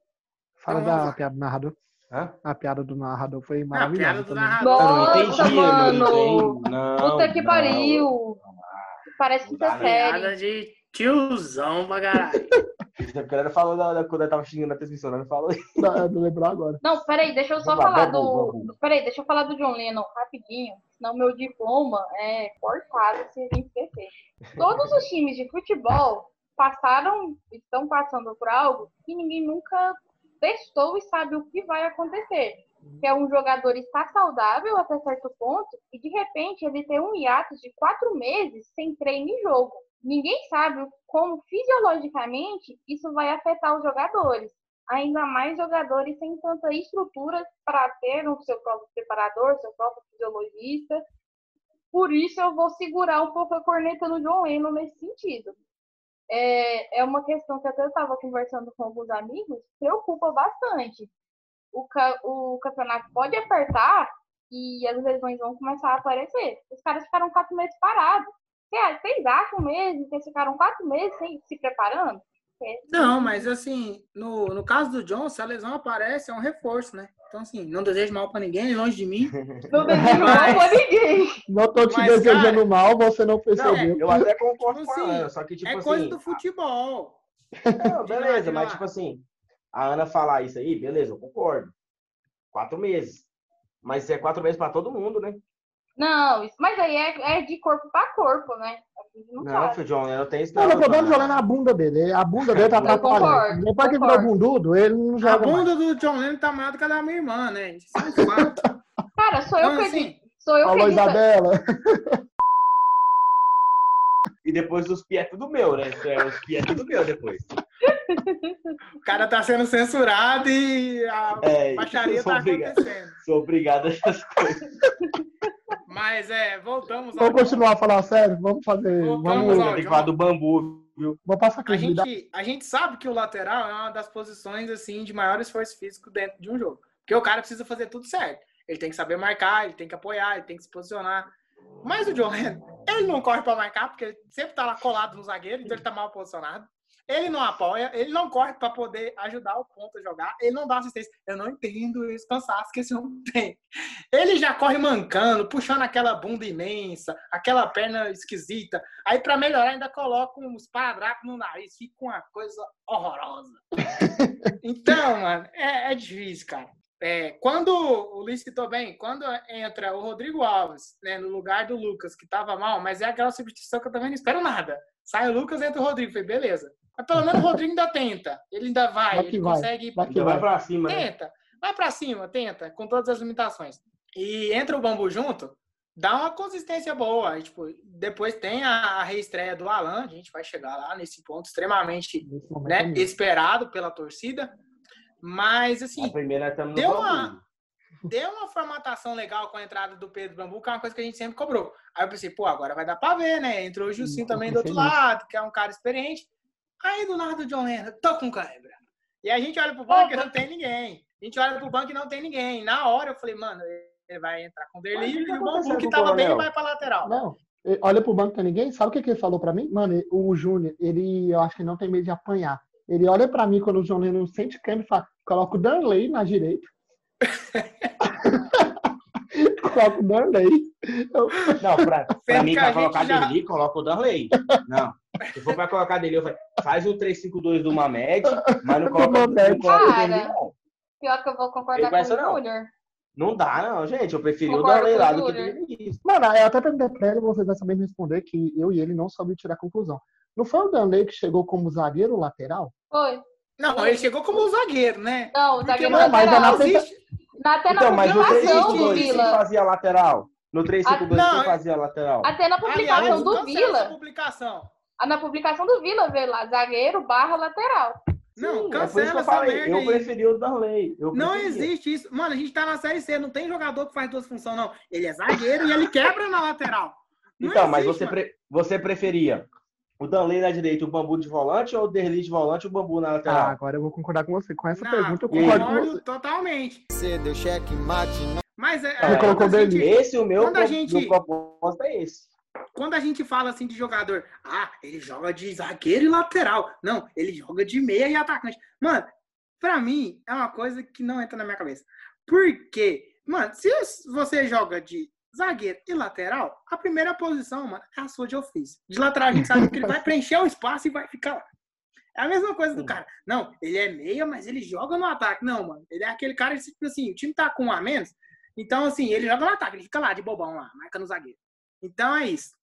Fala Então, da piada do narrador. Hã? A piada do narrador foi Ah, a maravilhosa. piada do também. narrador. Eu não Nossa, entendi, eu não mano. entendi. Não, Puta que não. pariu. Parece que Não é dá, série. Piada de tiozão pra caralho. Porque ela falou da, da- quando eu tava xingando a transmissão, ela não falou isso. Não, não lembrou agora. Não, peraí, deixa eu só Vamos lá, falar Babu, do. Babu. Peraí, deixa eu falar do John Lennon rapidinho, senão meu diploma é cortado se a gente esquecer. Todos os times de futebol passaram, estão passando por algo que ninguém nunca testou e sabe o que vai acontecer. Que é um jogador estar saudável até certo ponto e de repente ele ter um hiatus de quatro meses sem treino e jogo. Ninguém sabe como fisiologicamente isso vai afetar os jogadores ainda mais jogadores sem tanta estrutura para ter o seu próprio preparador, seu próprio fisiologista. Por isso eu vou segurar um pouco a corneta no John nesse sentido. É, é uma questão que até eu estava conversando com alguns amigos, preocupa bastante. O, ca- o campeonato pode apertar e as lesões vão começar a aparecer. Os caras ficaram quatro meses parados. Cê- Vocês acham mesmo que eles ficaram quatro meses sem, se preparando? É, Não, mas assim, no, no caso do John, se a lesão aparece, é um reforço, né? Então, assim, não desejo mal pra ninguém, longe de mim. Não desejo mal pra ninguém. Não tô te Mas, desejando cara, mal, você não percebeu. Eu até concordo Tipo com a assim, Ana, só que, tipo é assim. coisa do futebol. Não, beleza, mas tipo assim, a Ana falar isso aí, beleza, eu concordo. Quatro meses. Mas isso é quatro meses pra todo mundo, né? Não, mas aí é, é de corpo para corpo, né? A não, Não, sabe. filho, John, eu não tenho isso Não, eu tô tá? dando jogando na bunda dele. A bunda dele tá atrapalhando. Depois que virou bundudo, ele não A joga mais. bunda do John Lennon tá maior do que a da minha irmã, né? Isso é um fato. Cara, sou eu Então, que assim. Sou eu que Falou edito. Isabela. E depois os pies é tudo meu, né? É, Os pies é tudo meu depois. o cara tá sendo censurado e a É, baixaria tá obrigado, acontecendo. sou obrigado a essas coisas. Mas é, voltamos ao Vamos continuar a falar sério? Vamos fazer. Voltamos Vamos, ao- falar do bambu, viu? vamos passar A credibilidade. gente, a gente sabe que o lateral é uma das posições assim de maior esforço físico dentro de um jogo. Porque o cara precisa fazer tudo certo. Ele tem que saber marcar, ele tem que apoiar, ele tem que se posicionar. Mas o John Lennon, ele não corre para marcar, porque ele sempre tá lá colado no zagueiro, então ele tá mal posicionado. Ele não apoia, ele não corre para poder ajudar o ponto a jogar, ele não dá assistência. Eu não entendo esse cansaço que esse homem tem. Ele já corre mancando, puxando aquela bunda imensa, aquela perna esquisita. Aí, para melhorar, ainda coloca uns paradrapos no nariz, fica uma coisa horrorosa. Então, mano, é, é difícil, cara. É, quando o Luiz citou bem, quando entra o Rodrigo Alves né, no lugar do Lucas, que estava mal, mas é aquela substituição que eu também não espero nada. Sai o Lucas, entra o Rodrigo. Falei, beleza. Mas pelo menos o Rodrigo ainda tenta. Ele ainda vai, vai ele vai. consegue. Vai, que vai pra cima. Né? Tenta. Né? Vai pra cima, tenta, com todas as limitações. E entra o bambu junto, dá uma consistência boa. E, tipo, depois tem a, a, reestreia do Alan, a gente vai chegar lá nesse ponto extremamente né, esperado pela torcida. Mas, assim, a primeira deu, uma, deu uma formatação legal com a entrada do Pedro Bambu, que é uma coisa que a gente sempre cobrou. Aí eu pensei, pô, agora vai dar pra ver, né? Entrou o Jucinho também do outro lado, que é um cara experiente. Aí do nada o John Lennon, tô com cãibra. E a gente olha pro banco e não tem ninguém. A gente olha pro banco e não tem ninguém. Na hora eu falei, mano, ele vai entrar com o Derli e o Bambu que tava bem vai pra lateral. Não, olha pro banco, tem ninguém. Sabe o que, que ele falou pra mim? Mano, o Júnior, ele, eu acho que não tem medo de apanhar. Ele olha pra mim quando o John Lennon sente câmbio e fala, coloca o Darley na direita. coloca o Darley. Eu... Não, pra, pra mim, pra colocar já... Darley, coloca o Darley. Não. Se for pra colocar dele, eu falo, faz o 352 do Mamed, mas não coloca, não coloca Cara, dele, não. Pior que eu vou concordar com o Júnior. Não dá, não, gente. Eu preferi o Darley lá do que o. Mano, eu até perguntei pra ele, vocês vão saber me responder, que eu e ele não soube tirar a conclusão. Não foi o Danley que chegou como zagueiro lateral? Foi. Não, ele chegou como zagueiro, né? Não, o zagueiro não, mas é na frente... Até na então, mas no 352 quem fazia lateral? No 352 ah, quem fazia lateral? Até na publicação Aliás, do Vila. Publicação. Ah, na publicação do Vila, veio lá, zagueiro barra lateral. Não, Sim, cancela é eu essa merda Eu preferi o Darley. não existe isso. Mano, a gente tá na Série C, não tem jogador que faz duas funções, não. Ele é zagueiro e ele quebra na lateral. Não então, existe, mas você, pre... você preferia o Danley na direita, o Bambu de volante ou o Derli de volante e o Bambu na lateral? Ah, agora eu vou concordar com você. Com essa não, pergunta eu concordo, com você. totalmente. Você deu cheque mate. Mas é, é, colocou Derli. Esse o meu, quando a gente, meu é esse. Quando a gente fala assim de jogador, ah, ele joga de zagueiro e lateral. Não, ele joga de meia e atacante. Mano, pra mim é uma coisa que não entra na minha cabeça. Por quê? Mano, se você joga de zagueiro e lateral, a primeira posição, mano, é a sua de ofício. De lateral a gente sabe que ele vai preencher o espaço e vai ficar lá. É a mesma coisa do cara. Não, ele é meia, mas ele joga no ataque. Não, mano. Ele é aquele cara que, tipo assim, o time tá com um a menos. Então, assim, ele joga no ataque, ele fica lá de bobão lá, marca no zagueiro. Então é isso.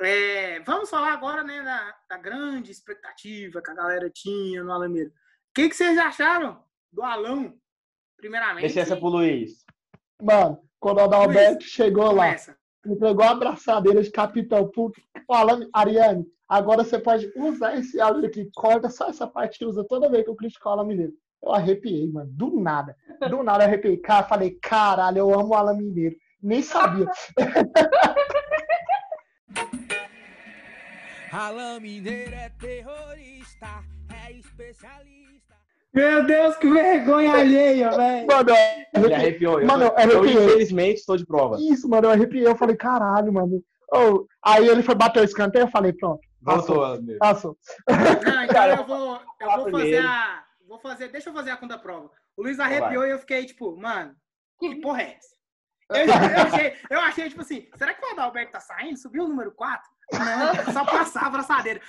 É, vamos falar agora, né, da, da, grande expectativa que a galera tinha no Alameda. O que, que vocês acharam do Alão, primeiramente? Deixa essa pro Luiz. Mano, quando o Adalberto chegou começa. lá, entregou a abraçadeira de capitão pro falando, Ariane, agora você pode usar esse áudio aqui, corta só essa parte usa toda vez que eu critico o Alan Mineiro. Eu arrepiei, mano, do nada. Do nada eu arrepiei. Cara, falei, caralho, eu amo o Alan Mineiro. Nem sabia. Alan Mineiro é terrorista, é especialista. Meu Deus, que vergonha alheia, velho. Mano, eu arrepiou. Eu, mano, eu, arrepiei. eu, infelizmente, estou de prova. Isso, mano, eu arrepiei. Eu falei, caralho, mano. Oh, aí ele foi bater o escanteio, eu falei, pronto. Passou. Passou. Não, então eu vou, eu vou fazer a... Vou fazer, deixa eu fazer a conta prova. O Luiz arrepiou e eu fiquei, tipo, mano, que porra é essa? Eu, eu, achei, eu achei, tipo assim, será que o Adalberto tá saindo? Subiu o número 4? Não, só passar a abraçadeira.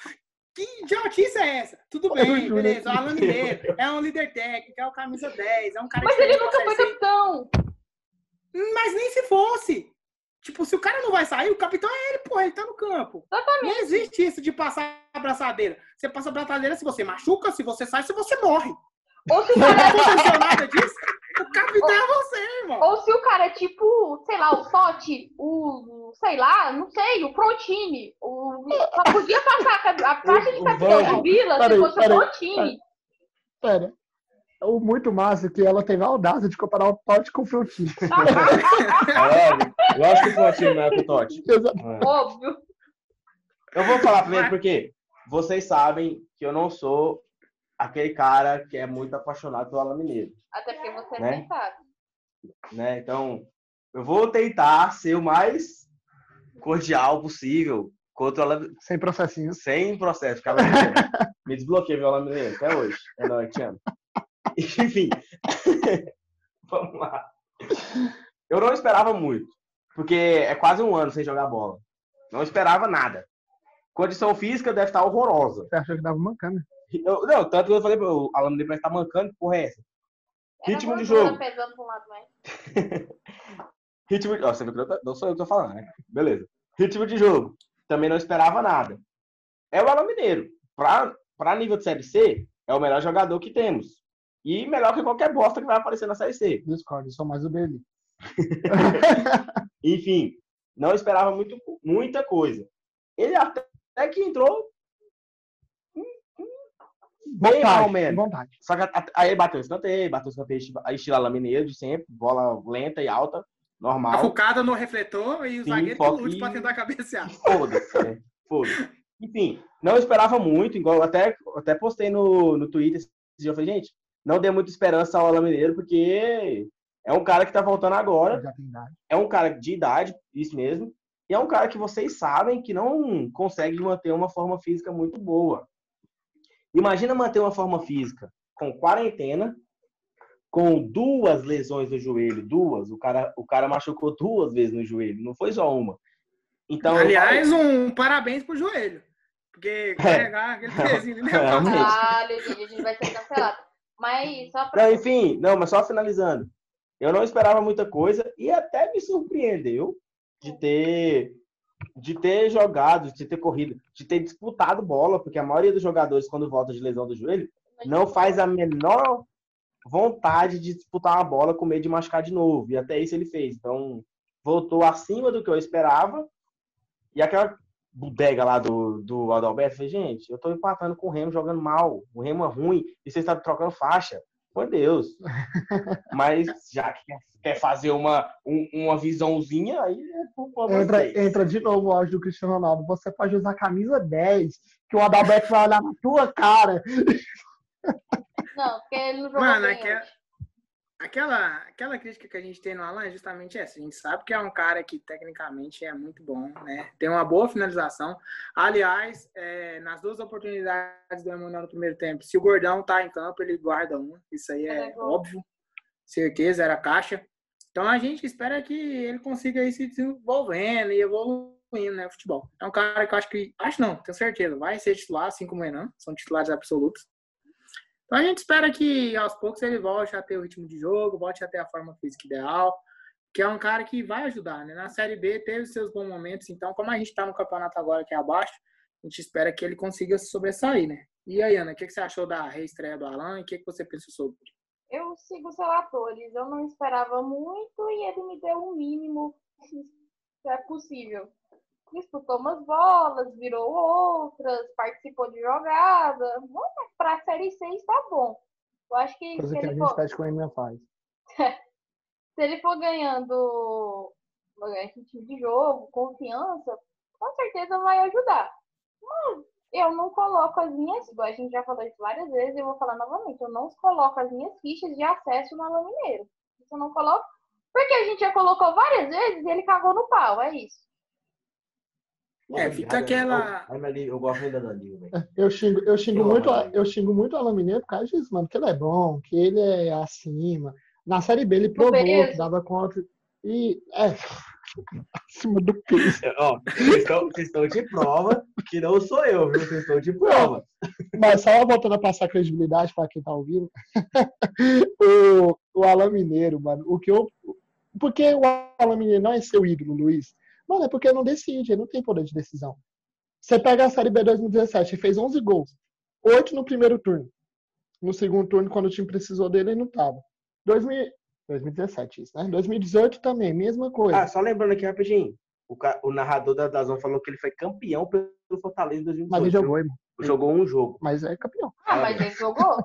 Que idiotice é essa? Tudo bem, beleza. O Alan Mineiro é um líder técnico, é o camisa 10, é um cara Mas ele nunca foi capitão. Mas nem se fosse. Tipo, se o cara não vai sair, o capitão é ele, pô, ele tá no campo. Exatamente. Não existe isso de passar a abraçadeira. Você passa a abraçadeira se você machuca, se você sai, se você morre. Ou se o cara não aconteceu nada disso, o capitão ou, é você, irmão. Ou se o cara é tipo, sei lá, o Totti, o, sei lá, não sei, o Prontini. O, só podia passar a faixa de capitão de Vila se fosse o Prontini. Pera. O muito massa é que ela teve a audácia de comparar o Totti com o Frontini. é, lógico que o Frontini não é com o Totti. É. Óbvio. Eu vou falar primeiro porque vocês sabem que eu não sou aquele cara que é muito apaixonado pelo Alan Mineiro. Até porque você né? nem sabe. Né? Então, eu vou tentar ser o mais cordial possível contra o Alan... Sem processinho. Sem processo. Me desbloqueei meu Mineiro até hoje. É nóis, te amo. Enfim. Vamos lá. Eu não esperava muito. Porque é quase um ano sem jogar bola. Não esperava nada. Condição física deve estar horrorosa. Você achou que dava mancando? Eu, não, tanto que eu falei pro Alan estar mancando, que porra é essa? Ritmo de jogo. Pesando um lado. Ritmo de... Ó, você não sou eu que tô falando, né? Beleza. Ritmo de jogo. Também não esperava nada. É o Alan Mineiro. Pra, pra nível de Série C, é o melhor jogador que temos. E melhor que qualquer bosta que vai aparecer na Série C. Discord, sou mais o Berlim. Enfim, não esperava muito, muita coisa. Ele até que entrou bem mal mesmo. Só que aí bateu o escanteio, bateu o escanteio estilo Alaminha de sempre, bola lenta e alta, normal. Focada no refletor e o Sim, zagueiro que lute pra tentar cabecear. Foda-se, é, foda-se. Enfim, não esperava muito, igual até, até postei no, no Twitter esse dia, eu falei, gente, não dê muita esperança ao Alaminha porque é um cara que tá voltando agora. É um cara de idade, isso mesmo. E é um cara que vocês sabem que não consegue manter uma forma física muito boa. Imagina manter uma forma física com quarentena, com duas lesões no joelho, duas. O cara, o cara machucou duas vezes no joelho, não foi só uma. Então, Aliás, um parabéns pro joelho. Porque é. carregar aquele pezinho não é Caralho, a gente vai ser cancelado. Mas só pra... Não, enfim, não, mas só finalizando. Eu não esperava muita coisa e até me surpreendeu de ter de ter jogado, de ter corrido, de ter disputado bola, porque a maioria dos jogadores, quando volta de lesão do joelho, não faz a menor vontade de disputar uma bola com medo de machucar de novo. E até isso ele fez. Então, voltou acima do que eu esperava. E aquela bodega lá do, do Adalberto, falei, gente, eu tô empatando com o Remo jogando mal. O Remo é ruim e vocês estão trocando faixa. Por Deus. Mas já que quer fazer uma, um, uma visãozinha, aí é entra, entra de novo o áudio do Cristiano Ronaldo. Você pode usar a camisa 10, que o Adalberto vai olhar na tua cara. Não, porque ele não jogou Mano, bem aquela, aquela, aquela crítica que a gente tem no Alan é justamente essa. A gente sabe que é um cara que tecnicamente é muito bom, né? Tem uma boa finalização. Aliás, é, nas duas oportunidades do Emanuel no primeiro tempo, se o Gordão tá em campo, ele guarda uma. Isso aí é, é óbvio. Certeza, era caixa. Então a gente espera que ele consiga ir se desenvolvendo e evoluindo, né, futebol. É um cara que eu acho que, acho não, tenho certeza, vai ser titular, assim como o Renan, são titulares absolutos. Então a gente espera que aos poucos ele volte a ter o ritmo de jogo, volte a ter a forma física ideal, que é um cara que vai ajudar, né? Na Série B teve seus bons momentos, então como a gente está no campeonato agora que é abaixo, a gente espera que ele consiga se sobressair, né? E aí, Ana, o que, você achou da reestreia do Alan e o que, que você pensou sobre? Eu sigo os relatores, eu não esperava muito e ele me deu o mínimo que é possível disputou umas bolas, virou outras, participou de jogada. Para a Série 6 tá bom. Eu acho que. Coisa que a gente for... pede com a faz. se ele for ganhando ritmo de jogo, confiança, com certeza vai ajudar. Mas eu não coloco as minhas, a gente já falou isso várias vezes, eu vou falar novamente, eu não coloco as minhas fichas de acesso Alô Mineiro. Isso eu não coloco, porque a gente já colocou várias vezes e ele cagou no pau, é isso. É, fica aquela. Eu gosto ainda da Liga, Eu xingo, eu xingo muito, eu xingo muito o Alan Mineiro por causa disso, mano, que ele é bom, que ele é acima. Na Série B ele provou que dava conta. E é acima do peso. Ó, vocês estão, vocês estão de prova que não sou eu, viu? Vocês estão de prova. Mas só voltando a passar credibilidade para quem tá ouvindo. o, o Alan Mineiro, mano, o que eu. Porque o Alan Mineiro não é seu ídolo, Luiz. Mano, é porque não decide, ele não tem poder de decisão. Você pega a Série B 2017, ele fez 11 gols. 8 no primeiro turno. No segundo turno, quando o time precisou dele, ele não tava. 2000... 2017, isso, né? 2018 também, mesma coisa. Ah, só lembrando aqui rapidinho. O, ca... o narrador da Dazon falou que ele foi campeão pelo Fortaleza em 2018. Mas ele jogou, irmão. Jogou um jogo. Mas é campeão. Ah, mas ele jogou?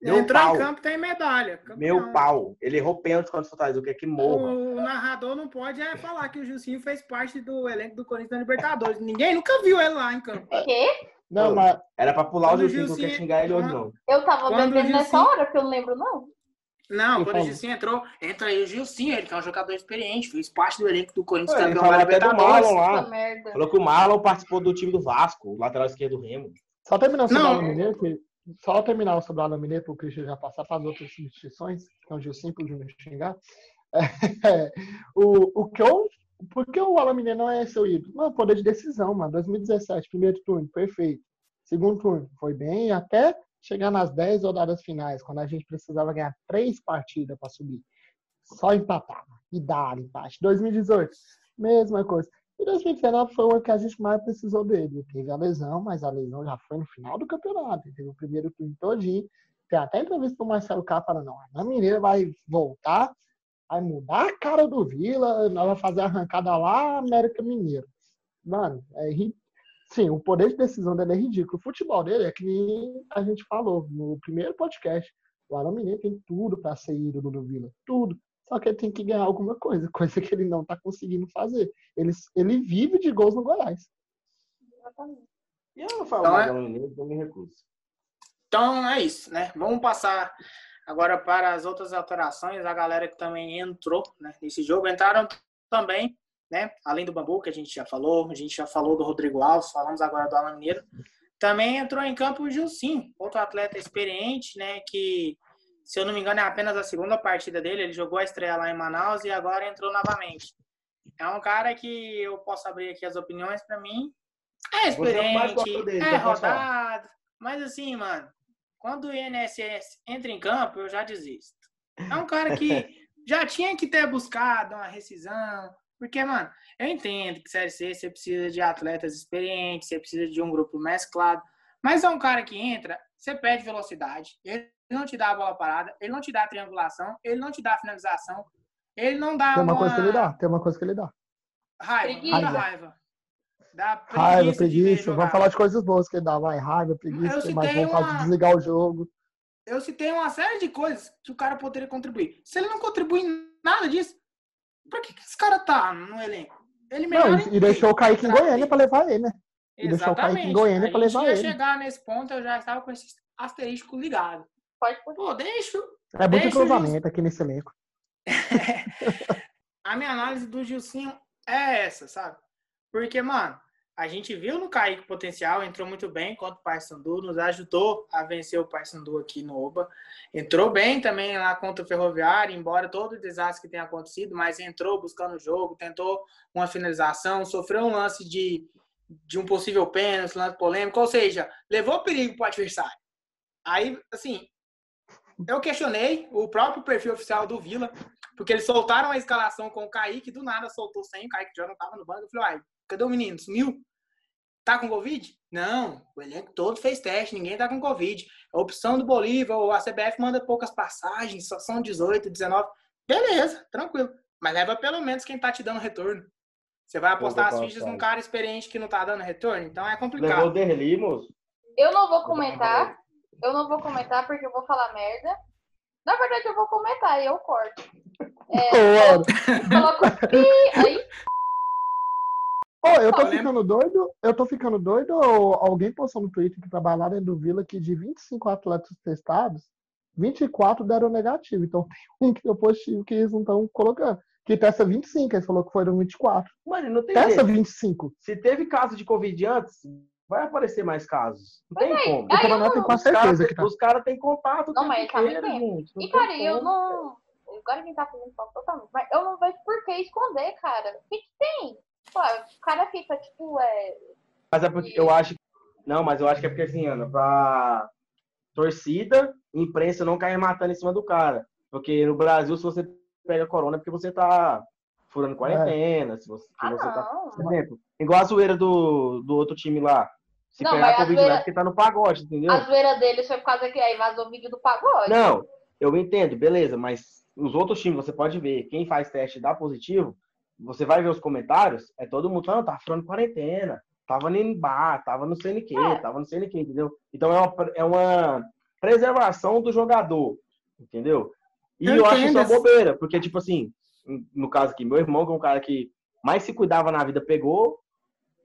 Meu Entrou pau. em campo tem medalha. Campeão. Meu pau. Ele errou pênalti contra o Fortaleza. O que é que morra? O narrador não pode é falar que o Gilcinho fez parte do elenco do Corinthians da Libertadores. Ninguém nunca viu ele lá em campo. Quê? Não, mas... Era pra pular o Gilcinho, não quer xingar ele hoje, não. Eu tava quando bebendo nessa hora, que eu não lembro, não. Não, quando o Gilcinho entrou, entra aí o Gilcinho, ele que é um jogador experiente, fez parte do elenco do Corinthians campeão da Libertadores. Marlon lá. Falou que o Marlon participou do time do Vasco, o lateral esquerdo do Remo. Só terminar o Mineiro, que, só terminar sobre o Alan Mineiro, para o Christian já passar para as outras substituições, que é um dia simples de me xingar. É, o, o que eu. Por que o Alan Mineiro não é seu ídolo? Não, poder de decisão, mano. 2017, primeiro turno, perfeito. Segundo turno, foi bem, até chegar nas 10 rodadas finais, quando a gente precisava ganhar três partidas para subir. Só empatava e dar empate. 2018, mesma coisa. E 2019 foi o ano que a gente mais precisou dele. Teve a lesão, mas a lesão já foi no final do campeonato. Teve o primeiro turno todinho. Tem até entrevista pro Marcelo K falando, não, a Mineira vai voltar, vai mudar a cara do Vila, nós vamos fazer a arrancada lá, América Mineiro. Mano, é, sim, o poder de decisão dele é ridículo. O futebol dele é que a gente falou no primeiro podcast. O Arão Mineiro tem tudo para ser ídolo do Vila. Tudo. Só que ele tem que ganhar alguma coisa, coisa que ele não está conseguindo fazer. Ele, ele vive de gols no Goiás. E eu não falo então, é... Mineiro, eu me recuso. Então é isso, né? Vamos passar agora para as outras alterações. A galera que também entrou né, nesse jogo. Entraram também, né? Além do Bambu, que a gente já falou, a gente já falou do Rodrigo Alves, falamos agora do Alan Mineiro. Também entrou em campo o Gilcinho, outro atleta experiente, né? Que se eu não me engano, é apenas a segunda partida dele. Ele jogou a estreia lá em Manaus e agora entrou novamente. É um cara que eu posso abrir aqui as opiniões para mim. É experiente, dele, é rodado. Mas assim, mano, quando o INSS entra em campo, eu já desisto. É um cara que já tinha que ter buscado uma rescisão. Porque, mano, eu entendo que Série C você precisa de atletas experientes, você precisa de um grupo mesclado. Mas é um cara que entra, você perde velocidade. Ele não te dá a bola parada, ele não te dá a triangulação, ele não te dá a finalização, ele não dá Tem uma, uma... coisa que ele dá, tem uma coisa que ele dá. Raiva, preguiça. raiva. raiva. Dá preguiça raiva, preguiça. Vamos falar de coisas boas que ele dá, vai. Raiva, preguiça, mais vontade uma... de desligar o jogo. Eu citei uma série de coisas que o cara poderia contribuir. Se ele não contribui em nada disso, pra que, que esse cara tá no elenco? Ele não, e deixou o Kaique em Goiânia pra levar ele, né? E Exatamente. deixou o Kaique em Goiânia pra levar ele. Se chegar nesse ponto, eu já estava com esse asterisco ligado. Pode por Pô, deixa. É muito cruzamento aqui nesse elenco. a minha análise do Gilcinho é essa, sabe? Porque, mano, a gente viu no Kaique potencial, entrou muito bem contra o Paysandu, nos ajudou a vencer o Paysandu aqui no Oba. Entrou bem também lá contra o Ferroviário, embora todo o desastre que tenha acontecido, mas entrou buscando o jogo, tentou uma finalização, sofreu um lance de, de um possível pênalti, lance polêmico, ou seja, levou perigo para o adversário. Aí, assim, eu questionei o próprio perfil oficial do Vila, porque eles soltaram a escalação com o Kaique, do nada soltou sem, o Kaique já não tava no banco. Eu falei, uai, cadê o menino? Sumiu? Tá com Covid? Não, o elenco todo fez teste, ninguém tá com Covid. A opção do Bolívar, a CBF manda poucas passagens, só são 18, 19. Beleza, tranquilo. Mas leva pelo menos quem tá te dando retorno. Você vai apostar as fichas num cara experiente que não tá dando retorno? Então é complicado. Levou o Derli, moço. Eu não vou comentar, eu não vou comentar porque eu vou falar merda. Na verdade, eu vou comentar e eu corto. É, coloco aí. Oh, eu tô ficando doido, eu tô ficando doido, alguém postou no Twitter que trabalhava dentro do Vila que de 25 atletas testados, 24 deram negativo. Então tem um que deu positivo que eles não estão colocando. Que testa 25, eles falou que foram 24. Mano, não tem Testa jeito. 25. Se teve caso de Covid antes, vai aparecer mais casos. Não tem como. O Coronel tem quase certeza que tá. Os caras têm contato. Não, mas ele tá gente. E, cara, eu não. Agora quem tá fazendo falta totalmente. Mas eu não vejo por que esconder, cara. O que, que tem? Pô, o cara fica, tipo, é. Mas é porque eu acho. Não, mas eu acho que é porque assim, Ana, pra torcida, imprensa não cair matando em cima do cara. Porque no Brasil, se você pega corona, é porque você tá furando quarentena. É. Se você, ah, você tá. Por exemplo, igual a zoeira do, do outro time lá. Se não, pegar Covid zoeira... porque tá no pagode, entendeu? A zoeira deles foi por causa que aí vazou o vídeo do pagode. Não, eu entendo, beleza, mas os outros times você pode ver, quem faz teste dá positivo, você vai ver os comentários, é todo mundo falando, tá furando quarentena, tava em bar, tava no CNQ, é. tava no CNQ, entendeu? Então é uma, é uma preservação do jogador, entendeu? E eu, eu acho isso uma bobeira, porque, tipo assim, no caso aqui, meu irmão, que é um cara que mais se cuidava na vida, pegou,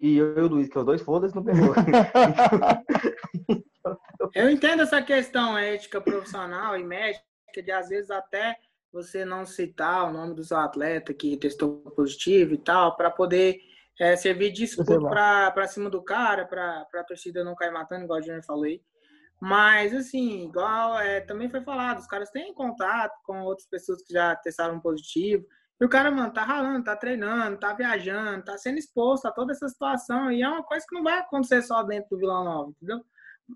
e eu e o Luiz, que os dois foda-se, não pegou. eu entendo essa questão ética profissional e médica, de às vezes até você não citar o nome do seu atleta que testou positivo e tal, para poder é, servir de escudo pra cima do cara, pra, pra torcida não cair matando, igual o Júnior falou aí. Mas, assim, igual é, também foi falado, os caras têm contato com outras pessoas que já testaram positivo. E o cara, mano, tá ralando, tá treinando, tá viajando, tá sendo exposto a toda essa situação. E é uma coisa que não vai acontecer só dentro do Vila Nova, entendeu?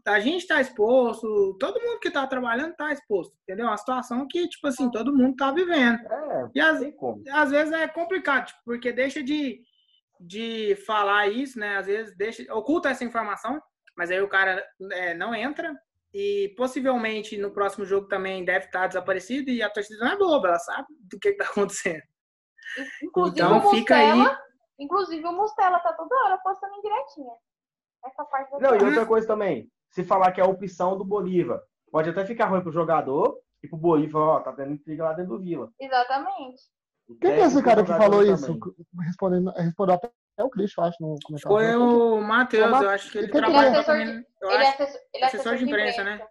A gente tá exposto, todo mundo que tá trabalhando tá exposto, entendeu? Uma situação que, tipo assim, todo mundo tá vivendo. É, e às, às vezes é complicado, tipo, porque deixa de, de falar isso, né? Às vezes deixa, oculta essa informação, mas aí o cara é, não entra e possivelmente no próximo jogo também deve estar desaparecido e a torcida não é boba, ela sabe do que está acontecendo. Inclusive, então o fica Mustela, aí. Inclusive o Mustela tá toda hora postando em direitinha. Essa parte Não, e outra coisa também, se falar que é a opção do Bolívar, pode até ficar ruim pro jogador e pro Bolívar, ó, tá tendo intriga lá dentro do Vila. Exatamente. Quem é esse cara que falou isso? Respondendo, respondeu até o Cristo, acho, no comentário. Foi o Matheus, eu acho que ele trabalha ele é assessor, de, ele é assessor, ele é assessor de imprensa, né?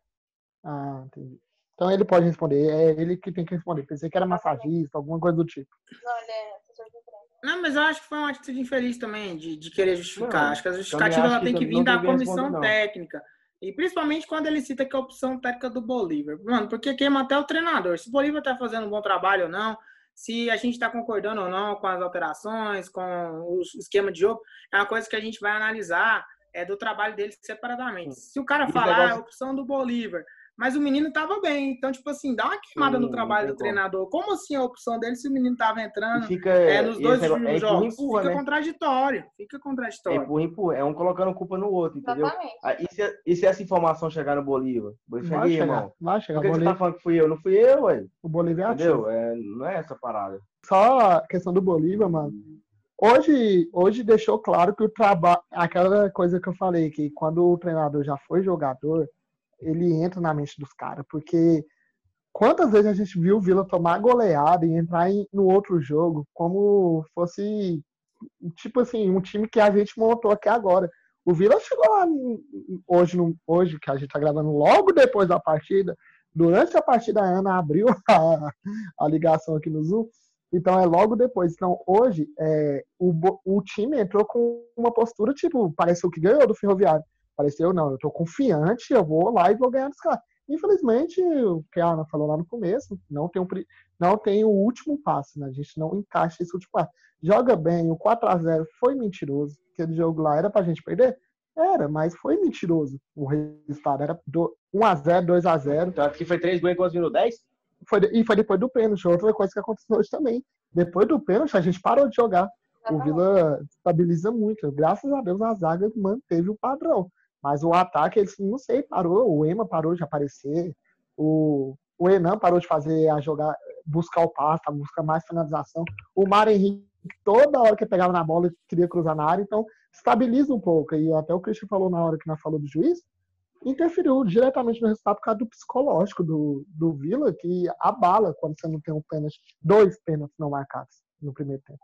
Ah, entendi. Então ele pode responder, é ele que tem que responder. Pensei que era massagista, alguma coisa do tipo. Não, é imprensa. Não, mas eu acho que foi uma atitude infeliz também, de, de querer justificar. Não, acho que a justificativa ela tem que vir da comissão técnica. E principalmente quando ele cita que é a opção técnica do Bolívar. Mano, porque queima até o treinador. Se o Bolívar tá fazendo um bom trabalho ou não, se a gente está concordando ou não com as alterações, com o esquema de jogo, é uma coisa que a gente vai analisar é, do trabalho dele separadamente. Se o cara falar negócio... a opção do Bolívar, mas o menino tava bem. Então, tipo assim, dá uma queimada Sim, no trabalho do treinador. Como assim a opção dele se o menino tava entrando fica, é, nos dois é, é jogos? Empurra, fica né? contraditório. Fica contraditório. É empurra, empurra. É um colocando culpa no outro, entendeu? Ah, e, se, e, se, essa informação chegar no Bolívar? Bolívar vai chegar, irmão. Vai chegar. Por que Bolívar... você tá falando que fui eu? Não fui eu, ué. O Bolívar é Entendeu? É, não é essa parada. Só a questão do Bolívar, mano. Hoje, hoje deixou claro que o trabalho. Aquela coisa que eu falei, que quando o treinador já foi jogador, ele entra na mente dos caras, porque quantas vezes a gente viu o Vila tomar goleada e entrar em, no outro jogo como fosse tipo assim um time que a gente montou aqui agora. O Vila chegou lá hoje, hoje que a gente está gravando logo depois da partida, durante a partida a Ana abriu a, a ligação aqui no Zoom, então é logo depois. Então hoje é, o, o time entrou com uma postura tipo, pareceu que ganhou do Ferroviário. Pareceu, não, eu tô confiante, eu vou lá e vou ganhar dos caras. Infelizmente, o que a Ana falou lá no começo, não tem, um, não tem o último passo, né? A gente não encaixa esse último passo. Joga bem, o 4 a 0 foi mentiroso. Aquele jogo lá era pra gente perder? Era, mas foi mentiroso. O resultado era 1 a 0 2 a 0 Então que foi 3 gols e 10? Foi, e foi depois do pênalti. Outra coisa que aconteceu hoje também. Depois do pênalti, a gente parou de jogar. O Vila estabiliza muito. Graças a Deus, a zaga manteve o padrão. Mas o ataque, eles, não sei, parou. O Ema parou de aparecer. O, o Enan parou de fazer a jogar, buscar o passe, buscar mais finalização. O Mário Henrique, toda hora que pegava na bola, queria cruzar na área. Então, estabiliza um pouco. E até o Christian falou na hora que nós falou do juiz, interferiu diretamente no resultado por causa do psicológico do, do Vila, que abala quando você não tem um pênalti, dois pênaltis não marcados no primeiro tempo.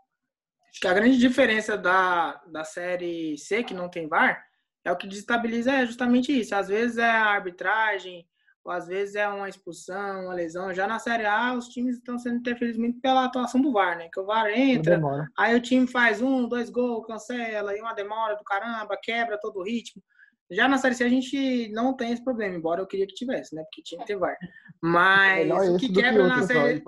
Acho que a grande diferença da, da Série C, que não tem VAR, é o que destabiliza é justamente isso. Às vezes é a arbitragem, ou às vezes é uma expulsão, uma lesão. Já na Série A, os times estão sendo interferidos muito pela atuação do VAR, né? Que o VAR entra, aí o time faz um, dois gols, cancela, e uma demora do caramba, quebra todo o ritmo. Já na Série C a gente não tem esse problema, embora eu queria que tivesse, né? Porque tinha que ter VAR. Mas o que quebra, que na série,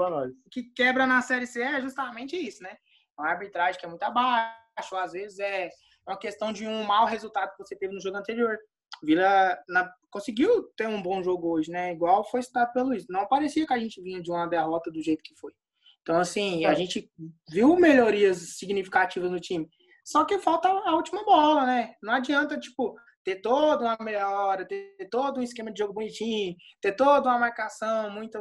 que quebra na Série C é justamente isso, né? A arbitragem que é muito abaixo, às vezes é é uma questão de um mau resultado que você teve no jogo anterior. Vila na, conseguiu ter um bom jogo hoje, né? Igual foi citado pelo Luiz. Não parecia que a gente vinha de uma derrota do jeito que foi. Então, assim, a é. gente viu melhorias significativas no time. Só que falta a última bola, né? Não adianta, tipo, ter toda uma melhora, ter todo um esquema de jogo bonitinho, ter toda uma marcação muito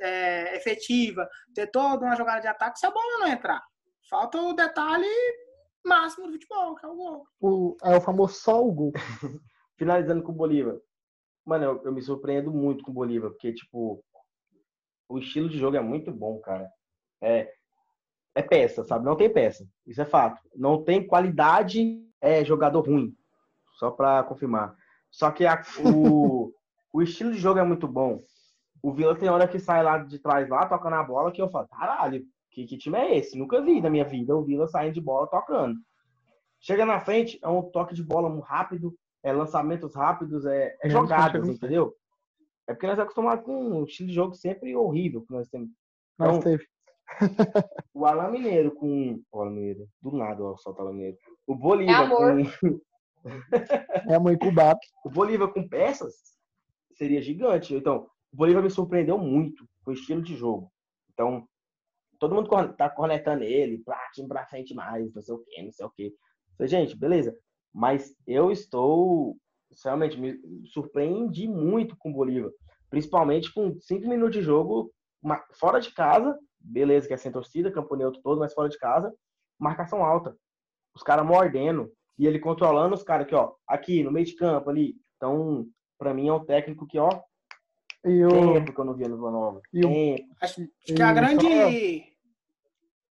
é, efetiva, ter toda uma jogada de ataque se a bola não entrar. Falta o detalhe máximo do futebol, que é o gol. O, é o famoso só o gol. Finalizando com o Bolívar. Mano, eu, eu, me surpreendo muito com o Bolívar, porque, tipo, o estilo de jogo é muito bom, cara. É, é peça, sabe? Não tem peça. Isso é fato. Não tem qualidade, é jogador ruim. Só pra confirmar. Só que a, o, o estilo de jogo é muito bom. O Vila tem hora que sai lá de trás, lá, tocando a bola, que eu falo, caralho, que, que time é esse? Nunca vi na minha vida o Vila saindo de bola tocando. Chega na frente, é um toque de bola rápido, é lançamentos rápidos, é, é jogadas, entendeu? É porque nós estamos acostumados com um estilo de jogo sempre horrível que nós temos. Então, nós teve. o Alain Mineiro com. O Alain Mineiro, do nada, ó, solta o Alain Mineiro. O Bolívar é com. é amor incubado. O Bolívar com peças seria gigante. Então, o Bolívar me surpreendeu muito com o estilo de jogo. Então, todo mundo tá cornetando ele, pra, time pra frente mais, não sei o quê, não sei o quê. Falei, gente, beleza. Mas eu estou realmente me surpreendi muito com o Bolívar, principalmente com cinco minutos de jogo fora de casa, beleza que é sem torcida, campo neutro todo, mas fora de casa, marcação alta, os caras mordendo e ele controlando os caras aqui, ó, aqui no meio de campo ali. Então, para mim é um técnico que, ó, e o... tempo que eu não via no Vila Nova. E o... Acho, acho que a grande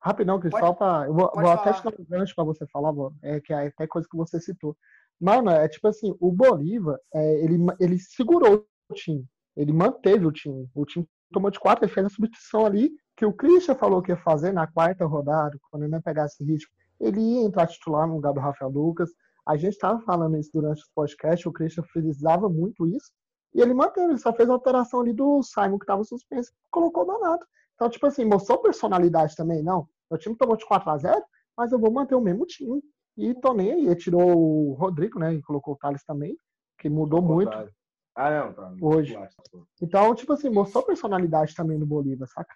Rapidão, pode, só pra. Eu vou, vou até tirar um gancho pra você falar, é que é até coisa que você citou. Mano, é tipo assim, o Bolívar, é, ele, ele segurou o time. Ele manteve o time. O time tomou de quatro, ele fez a substituição ali, que o Christian falou que ia fazer na quarta rodada, quando ele não pegasse ritmo. Ele ia entrar titular no lugar do Rafael Lucas. A gente estava falando isso durante os podcasts, o Christian frisava muito isso. E ele manteve, ele só fez a alteração ali do Simon, que estava suspenso, colocou o Donato. Então, tipo assim, mostrou personalidade também, não. O time tomou de 4 a 0 mas eu vou manter o mesmo time. E tô nem aí. Ele tirou o Rodrigo, né? E colocou o Thales também, que mudou muito. Ah, não, tá. Hoje. Então, tipo assim, mostrou personalidade também no Bolívar, saca?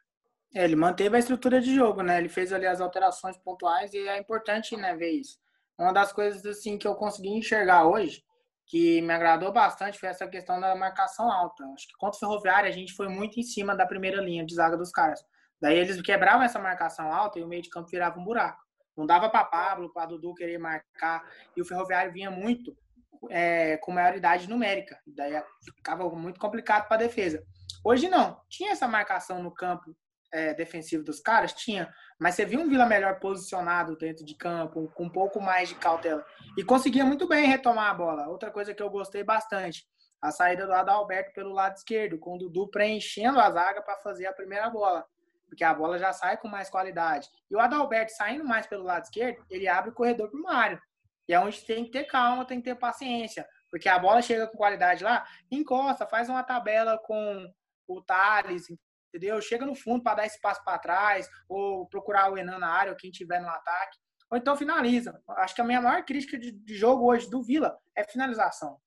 É, ele manteve a estrutura de jogo, né? Ele fez ali as alterações pontuais e é importante, né, ver isso. Uma das coisas, assim, que eu consegui enxergar hoje, que me agradou bastante, foi essa questão da marcação alta. Acho que contra o Ferroviário a gente foi muito em cima da primeira linha de zaga dos caras. Daí eles quebravam essa marcação alta e o meio de campo virava um buraco. Não dava para Pablo, para Dudu querer marcar. E o Ferroviário vinha muito é, com maioridade numérica. Daí ficava muito complicado para a defesa. Hoje não. Tinha essa marcação no campo é, defensivo dos caras? Tinha. Mas você viu um Vila melhor posicionado dentro de campo, com um pouco mais de cautela. E conseguia muito bem retomar a bola. Outra coisa que eu gostei bastante. A saída do Adalberto pelo lado esquerdo, com o Dudu preenchendo a zaga para fazer a primeira bola porque a bola já sai com mais qualidade. E o Adalberto saindo mais pelo lado esquerdo, ele abre o corredor para o Mário. E é onde tem que ter calma, tem que ter paciência, porque a bola chega com qualidade lá, encosta, faz uma tabela com o Thales, entendeu? Chega no fundo para dar espaço para trás, ou procurar o Enan na área, ou quem tiver no ataque, ou então finaliza. Acho que a minha maior crítica de, de jogo hoje do Vila é finalização.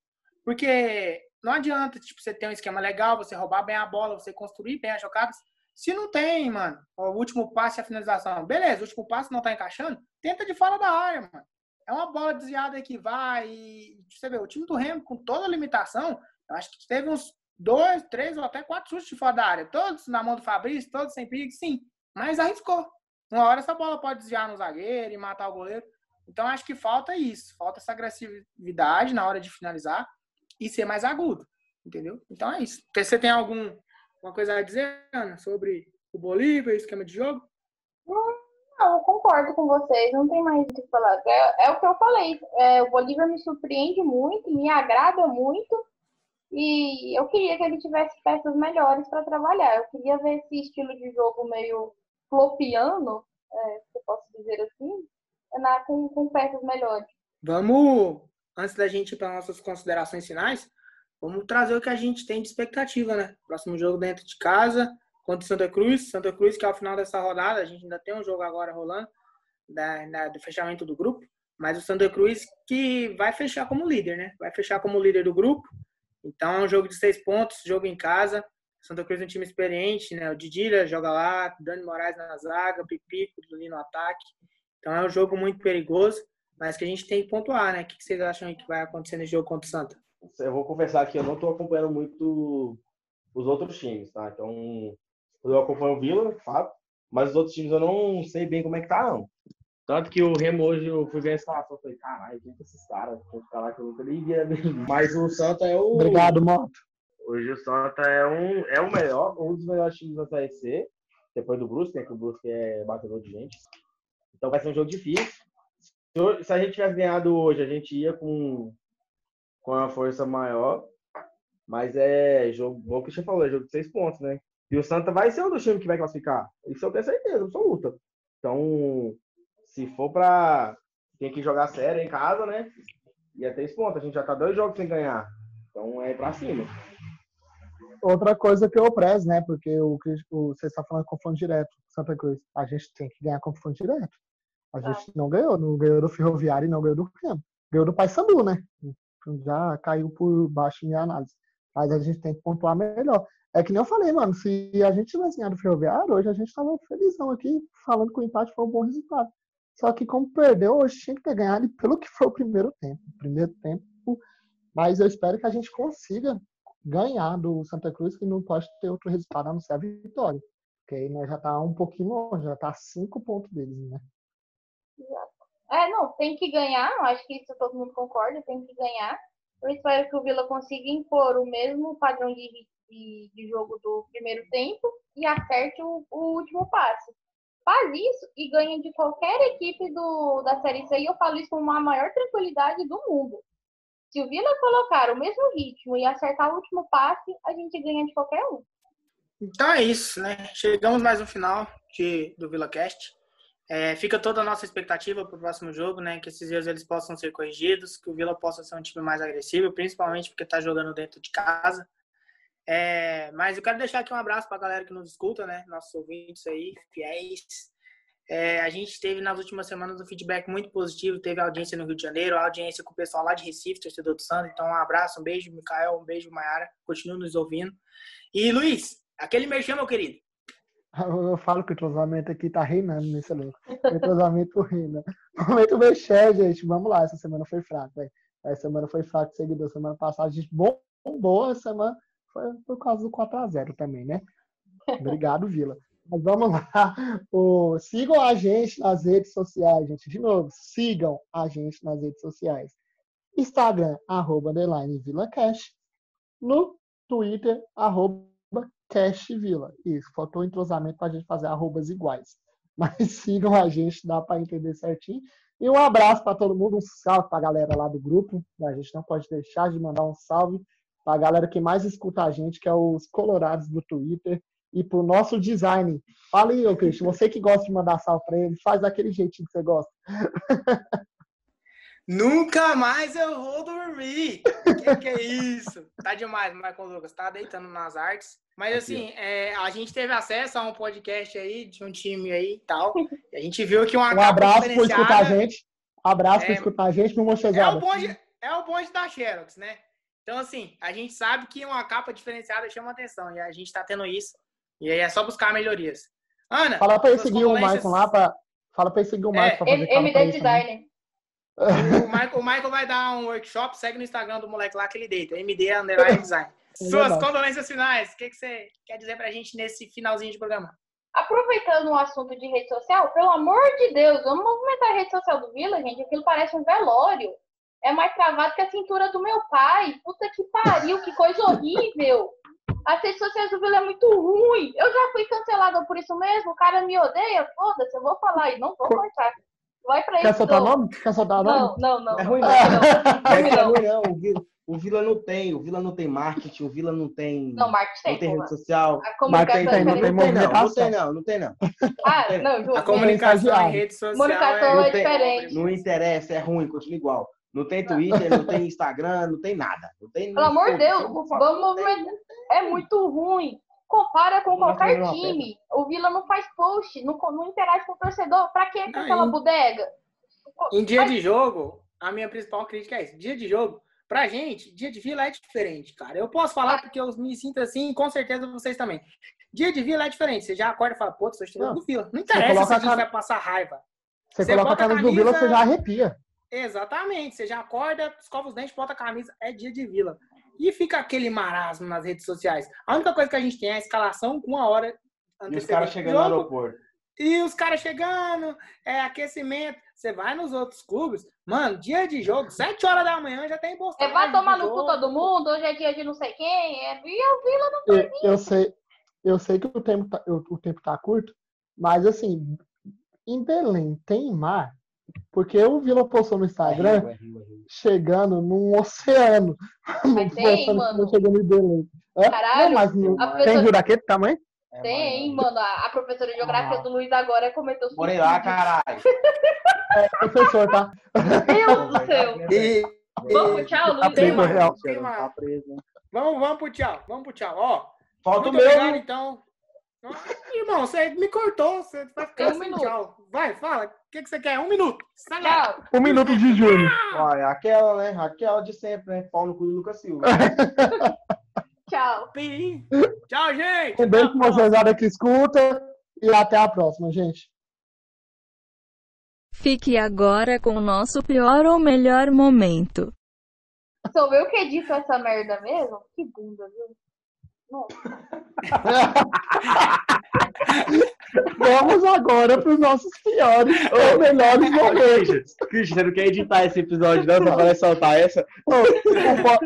Porque não adianta tipo, você ter um esquema legal, você roubar bem a bola, você construir bem as jogadas, se não tem, mano, o último passe e a finalização, beleza, o último passe não tá encaixando, tenta de fora da área, mano. É uma bola desviada que vai e você vê, o time do Remo, com toda a limitação, eu acho que teve uns dois, três ou até quatro chutes de fora da área. Todos na mão do Fabrício, todos sem perigo, sim. Mas arriscou. Uma hora essa bola pode desviar no zagueiro e matar o goleiro. Então acho que falta isso. Falta essa agressividade na hora de finalizar e ser mais agudo. Entendeu? Então é isso. Você tem algum uma coisa a dizer, Ana, sobre o Bolívar, o esquema de jogo? Não, eu concordo com vocês, não tem mais o que falar. É, é o que eu falei. É, o Bolívar me surpreende muito, me agrada muito. E eu queria que ele tivesse peças melhores para trabalhar. Eu queria ver esse estilo de jogo meio flopiano, é, se eu posso dizer assim, na, com, com peças melhores. Vamos, antes da gente ir para nossas considerações finais, vamos trazer o que a gente tem de expectativa, né? Próximo jogo dentro de casa, contra o Santa Cruz. Santa Cruz, que é o final dessa rodada, a gente ainda tem um jogo agora rolando, da, da, do fechamento do grupo. Mas o Santa Cruz que vai fechar como líder, né? Vai fechar como líder do grupo. Então é um jogo de seis pontos, jogo em casa. Santa Cruz é um time experiente, né? O Didilha joga lá, Dani Moraes na zaga, Pipico ali no ataque. Então é um jogo muito perigoso, mas que a gente tem que pontuar, né? O que vocês acham que vai acontecer nesse jogo contra o Santa? eu vou confessar que eu não estou acompanhando muito os outros times, tá? Então, eu acompanho o Vila, fato, mas os outros times eu não sei bem como é que tá, não. Tanto que o Remo hoje, eu fui ver a escalação, eu falei, caralho, quem é esses caras? Vou ficar lá que eu nunca nem via Mas o Santa é o... Obrigado, Moto. Hoje o Santa é, um, é o melhor, um dos melhores times da Série C, depois do Brusque, né, que o Brusque é batedor de gente. Então vai ser um jogo difícil. Se a gente tivesse ganhado hoje, a gente ia com com a força maior. Mas é jogo, bom que você falou, é jogo de seis pontos, né? E o Santa vai ser um dos times que vai classificar. Isso eu tenho certeza absoluta. Então, se for para tem que jogar sério em casa, né? E é três pontos. A gente já tá dois jogos sem ganhar. Então é pra cima. Outra coisa que eu prezo, né? Porque o, o, você está falando confronto direto, Santa Cruz. A gente tem que ganhar confronto direto. A gente ah. não ganhou, não ganhou do Ferroviário e não ganhou do Campo. Ganhou do Paysandu, né? Já caiu por baixo em análise. Mas a gente tem que pontuar melhor. É que nem eu falei, mano, se a gente tivesse ganhado o Ferroviário, hoje a gente tava felizão aqui, falando que o empate foi um bom resultado. Só que como perdeu, hoje tinha que ter ganhado pelo que foi o primeiro tempo. Primeiro tempo. Mas eu espero que a gente consiga ganhar do Santa Cruz, que não pode ter outro resultado a não ser a vitória. Porque aí nós já tá um pouquinho longe, já tá cinco pontos deles, né? É, não, tem que ganhar, acho que isso todo mundo concorda, tem que ganhar. Eu espero que o Vila consiga impor o mesmo padrão de, de, de jogo do primeiro tempo e acerte o, o, último passe. Faz isso e ganha de qualquer equipe do, da Série C, e eu falo isso com a maior tranquilidade do mundo. Se o Vila colocar o mesmo ritmo e acertar o último passe, a gente ganha de qualquer um. Então é isso, né? Chegamos mais no final de, do VilaCast. É, fica toda a nossa expectativa para o próximo jogo, né? Que esses erros eles possam ser corrigidos, que o Vila possa ser um time mais agressivo, principalmente porque está jogando dentro de casa. É, mas eu quero deixar aqui um abraço para a galera que nos escuta, né? Nossos ouvintes aí, fiéis. É, a gente teve nas últimas semanas um feedback muito positivo, teve audiência no Rio de Janeiro, audiência com o pessoal lá de Recife, torcedor do Santos. Então, um abraço, um beijo, Mikael, um beijo, Mayara. Continue nos ouvindo. E, Luiz, aquele merchan, meu querido. Eu falo que o entrosamento aqui tá reinando nesse louco. O entrosamento reina. Momento mexer, gente. Vamos lá, essa semana foi fraca, velho. Essa semana foi fraca, seguidor. Semana passada a gente bombou, essa semana foi por causa do 4x0 também, né? Obrigado, Vila. Mas vamos lá. Sigam a gente nas redes sociais, gente. De novo, sigam a gente nas redes sociais. Instagram, arroba, underline, VilaCash. No Twitter, arroba, Cash Vila. Isso, faltou entrosamento para a gente fazer arrobas iguais. Mas sigam a gente, dá para entender certinho. E um abraço para todo mundo, um salve para a galera lá do grupo. A gente não pode deixar de mandar um salve para a galera que mais escuta a gente, que é os colorados do Twitter. E para o nosso design. Fala aí, ô Cristian, você que gosta de mandar salve para ele, faz daquele jeitinho que você gosta. Nunca mais eu vou dormir. que que é isso? Tá demais, Michael Lucas. Tá deitando nas artes. Mas assim, é, a gente teve acesso a um podcast aí de um time aí e tal. E a gente viu que uma Um abraço por escutar a gente. Abraço é, por escutar a gente, meu Mochezada. É o bonde, é o bonde da Xerox, né? Então, assim, a gente sabe que uma capa diferenciada chama atenção. E a gente tá tendo isso. E aí é só buscar melhorias. Ana, fala pra ele seguir o Michael lá pra. Fala pra ele seguir o Michael é, MD Designer. O Michael, o Michael vai dar um workshop, segue no Instagram do moleque lá que ele deita. MD Underline Design. Suas condolências finais, o que, que você quer dizer pra gente nesse finalzinho de programa? Aproveitando o assunto de rede social, pelo amor de Deus, vamos movimentar a rede social do Vila, gente. Aquilo parece um velório. É mais travado que a cintura do meu pai. Puta que pariu, que coisa horrível. As redes sociais do Vila é muito ruim. Eu já fui cancelada por isso mesmo. O cara me odeia. Foda-se, eu vou falar e não vou cortar. Vai pra Quer soltar nome? Quer soltar nome? Não, não, não. É ruim não. É, é ruim não. O Vila, o Vila não tem, o Vila não tem marketing, o Vila não tem. Não, marketing tem. Não tem rede social. A comunicação tem, não tem movimentação. Não tem não, não tem não. Ah, não, Ju, A comunicação em rede social. Comunicação é, é diferente. Não interessa, é ruim, continua igual. Não tem Twitter, não tem Instagram, não tem nada. Não tem Pelo amor de Deus, vamos movimentar. É muito ruim compara com qualquer time. O Vila não faz post, não, não interage com o torcedor. Pra que aquela bodega? Em dia de jogo, a minha principal crítica é isso. Dia de jogo, pra gente, dia de vila é diferente, cara. Eu posso falar porque eu me sinto assim, e com certeza vocês também. Dia de vila é diferente. Você já acorda e fala, pô, tô estudando do vila. Não interessa se a gente vai passar raiva. Você, você coloca a camisa do vila, você já arrepia. Exatamente. Você já acorda, escova os dentes, bota a camisa. É dia de vila. E fica aquele marasmo nas redes sociais. A única coisa que a gente tem é a escalação com uma hora E os caras chegando no aeroporto. E os caras chegando, é aquecimento. Você vai nos outros clubes, mano, dia de jogo, 7 horas da manhã já tem postagem. É, vai tomar no cu todo mundo, hoje é dia de não sei quem, é, e a Vila não tem eu, eu sei, eu sei que o tempo, tá, o, o tempo tá curto, mas assim, em Belém tem mar, porque o Vila postou no Instagram é rio, é rio, é rio. chegando num oceano. Mas tem, mano. Chegando em Belém. É? Caralho, não, mas não, tem rio daquele tamanho? É, Tem, mano. mano. A, professora de geografia Ah. do Luiz agora cometeu Morei lá, caralho. É, professor, tá? Deus do céu. E, Vamos, tchau, Luiz. Tem mais, real. tem mais. Tá preso? Vamos, vamos pro tchau. Vamos pro tchau. Ó, Falta o muito obrigado, meu. então. Ah, Irmão, você me cortou. Você vai ficar um sem minuto. tchau. Vai, fala. O que, que você quer? Um minuto. Sai lá. Tchau. Um minuto de Júnior. Olha, aquela, né? Aquela de sempre, né? Pau no cu do Lucas Silva. Tchau. Pi. Tchau, gente. Um beijo pra vocês que escuta e até a próxima, gente. Fique agora com o nosso pior ou melhor momento. Sou eu que edito essa merda mesmo? Que bunda, viu? Vamos agora para os nossos piores ou melhores momentos. Christian, você não quer editar esse episódio, não? Só para soltar essa? Ô, o po-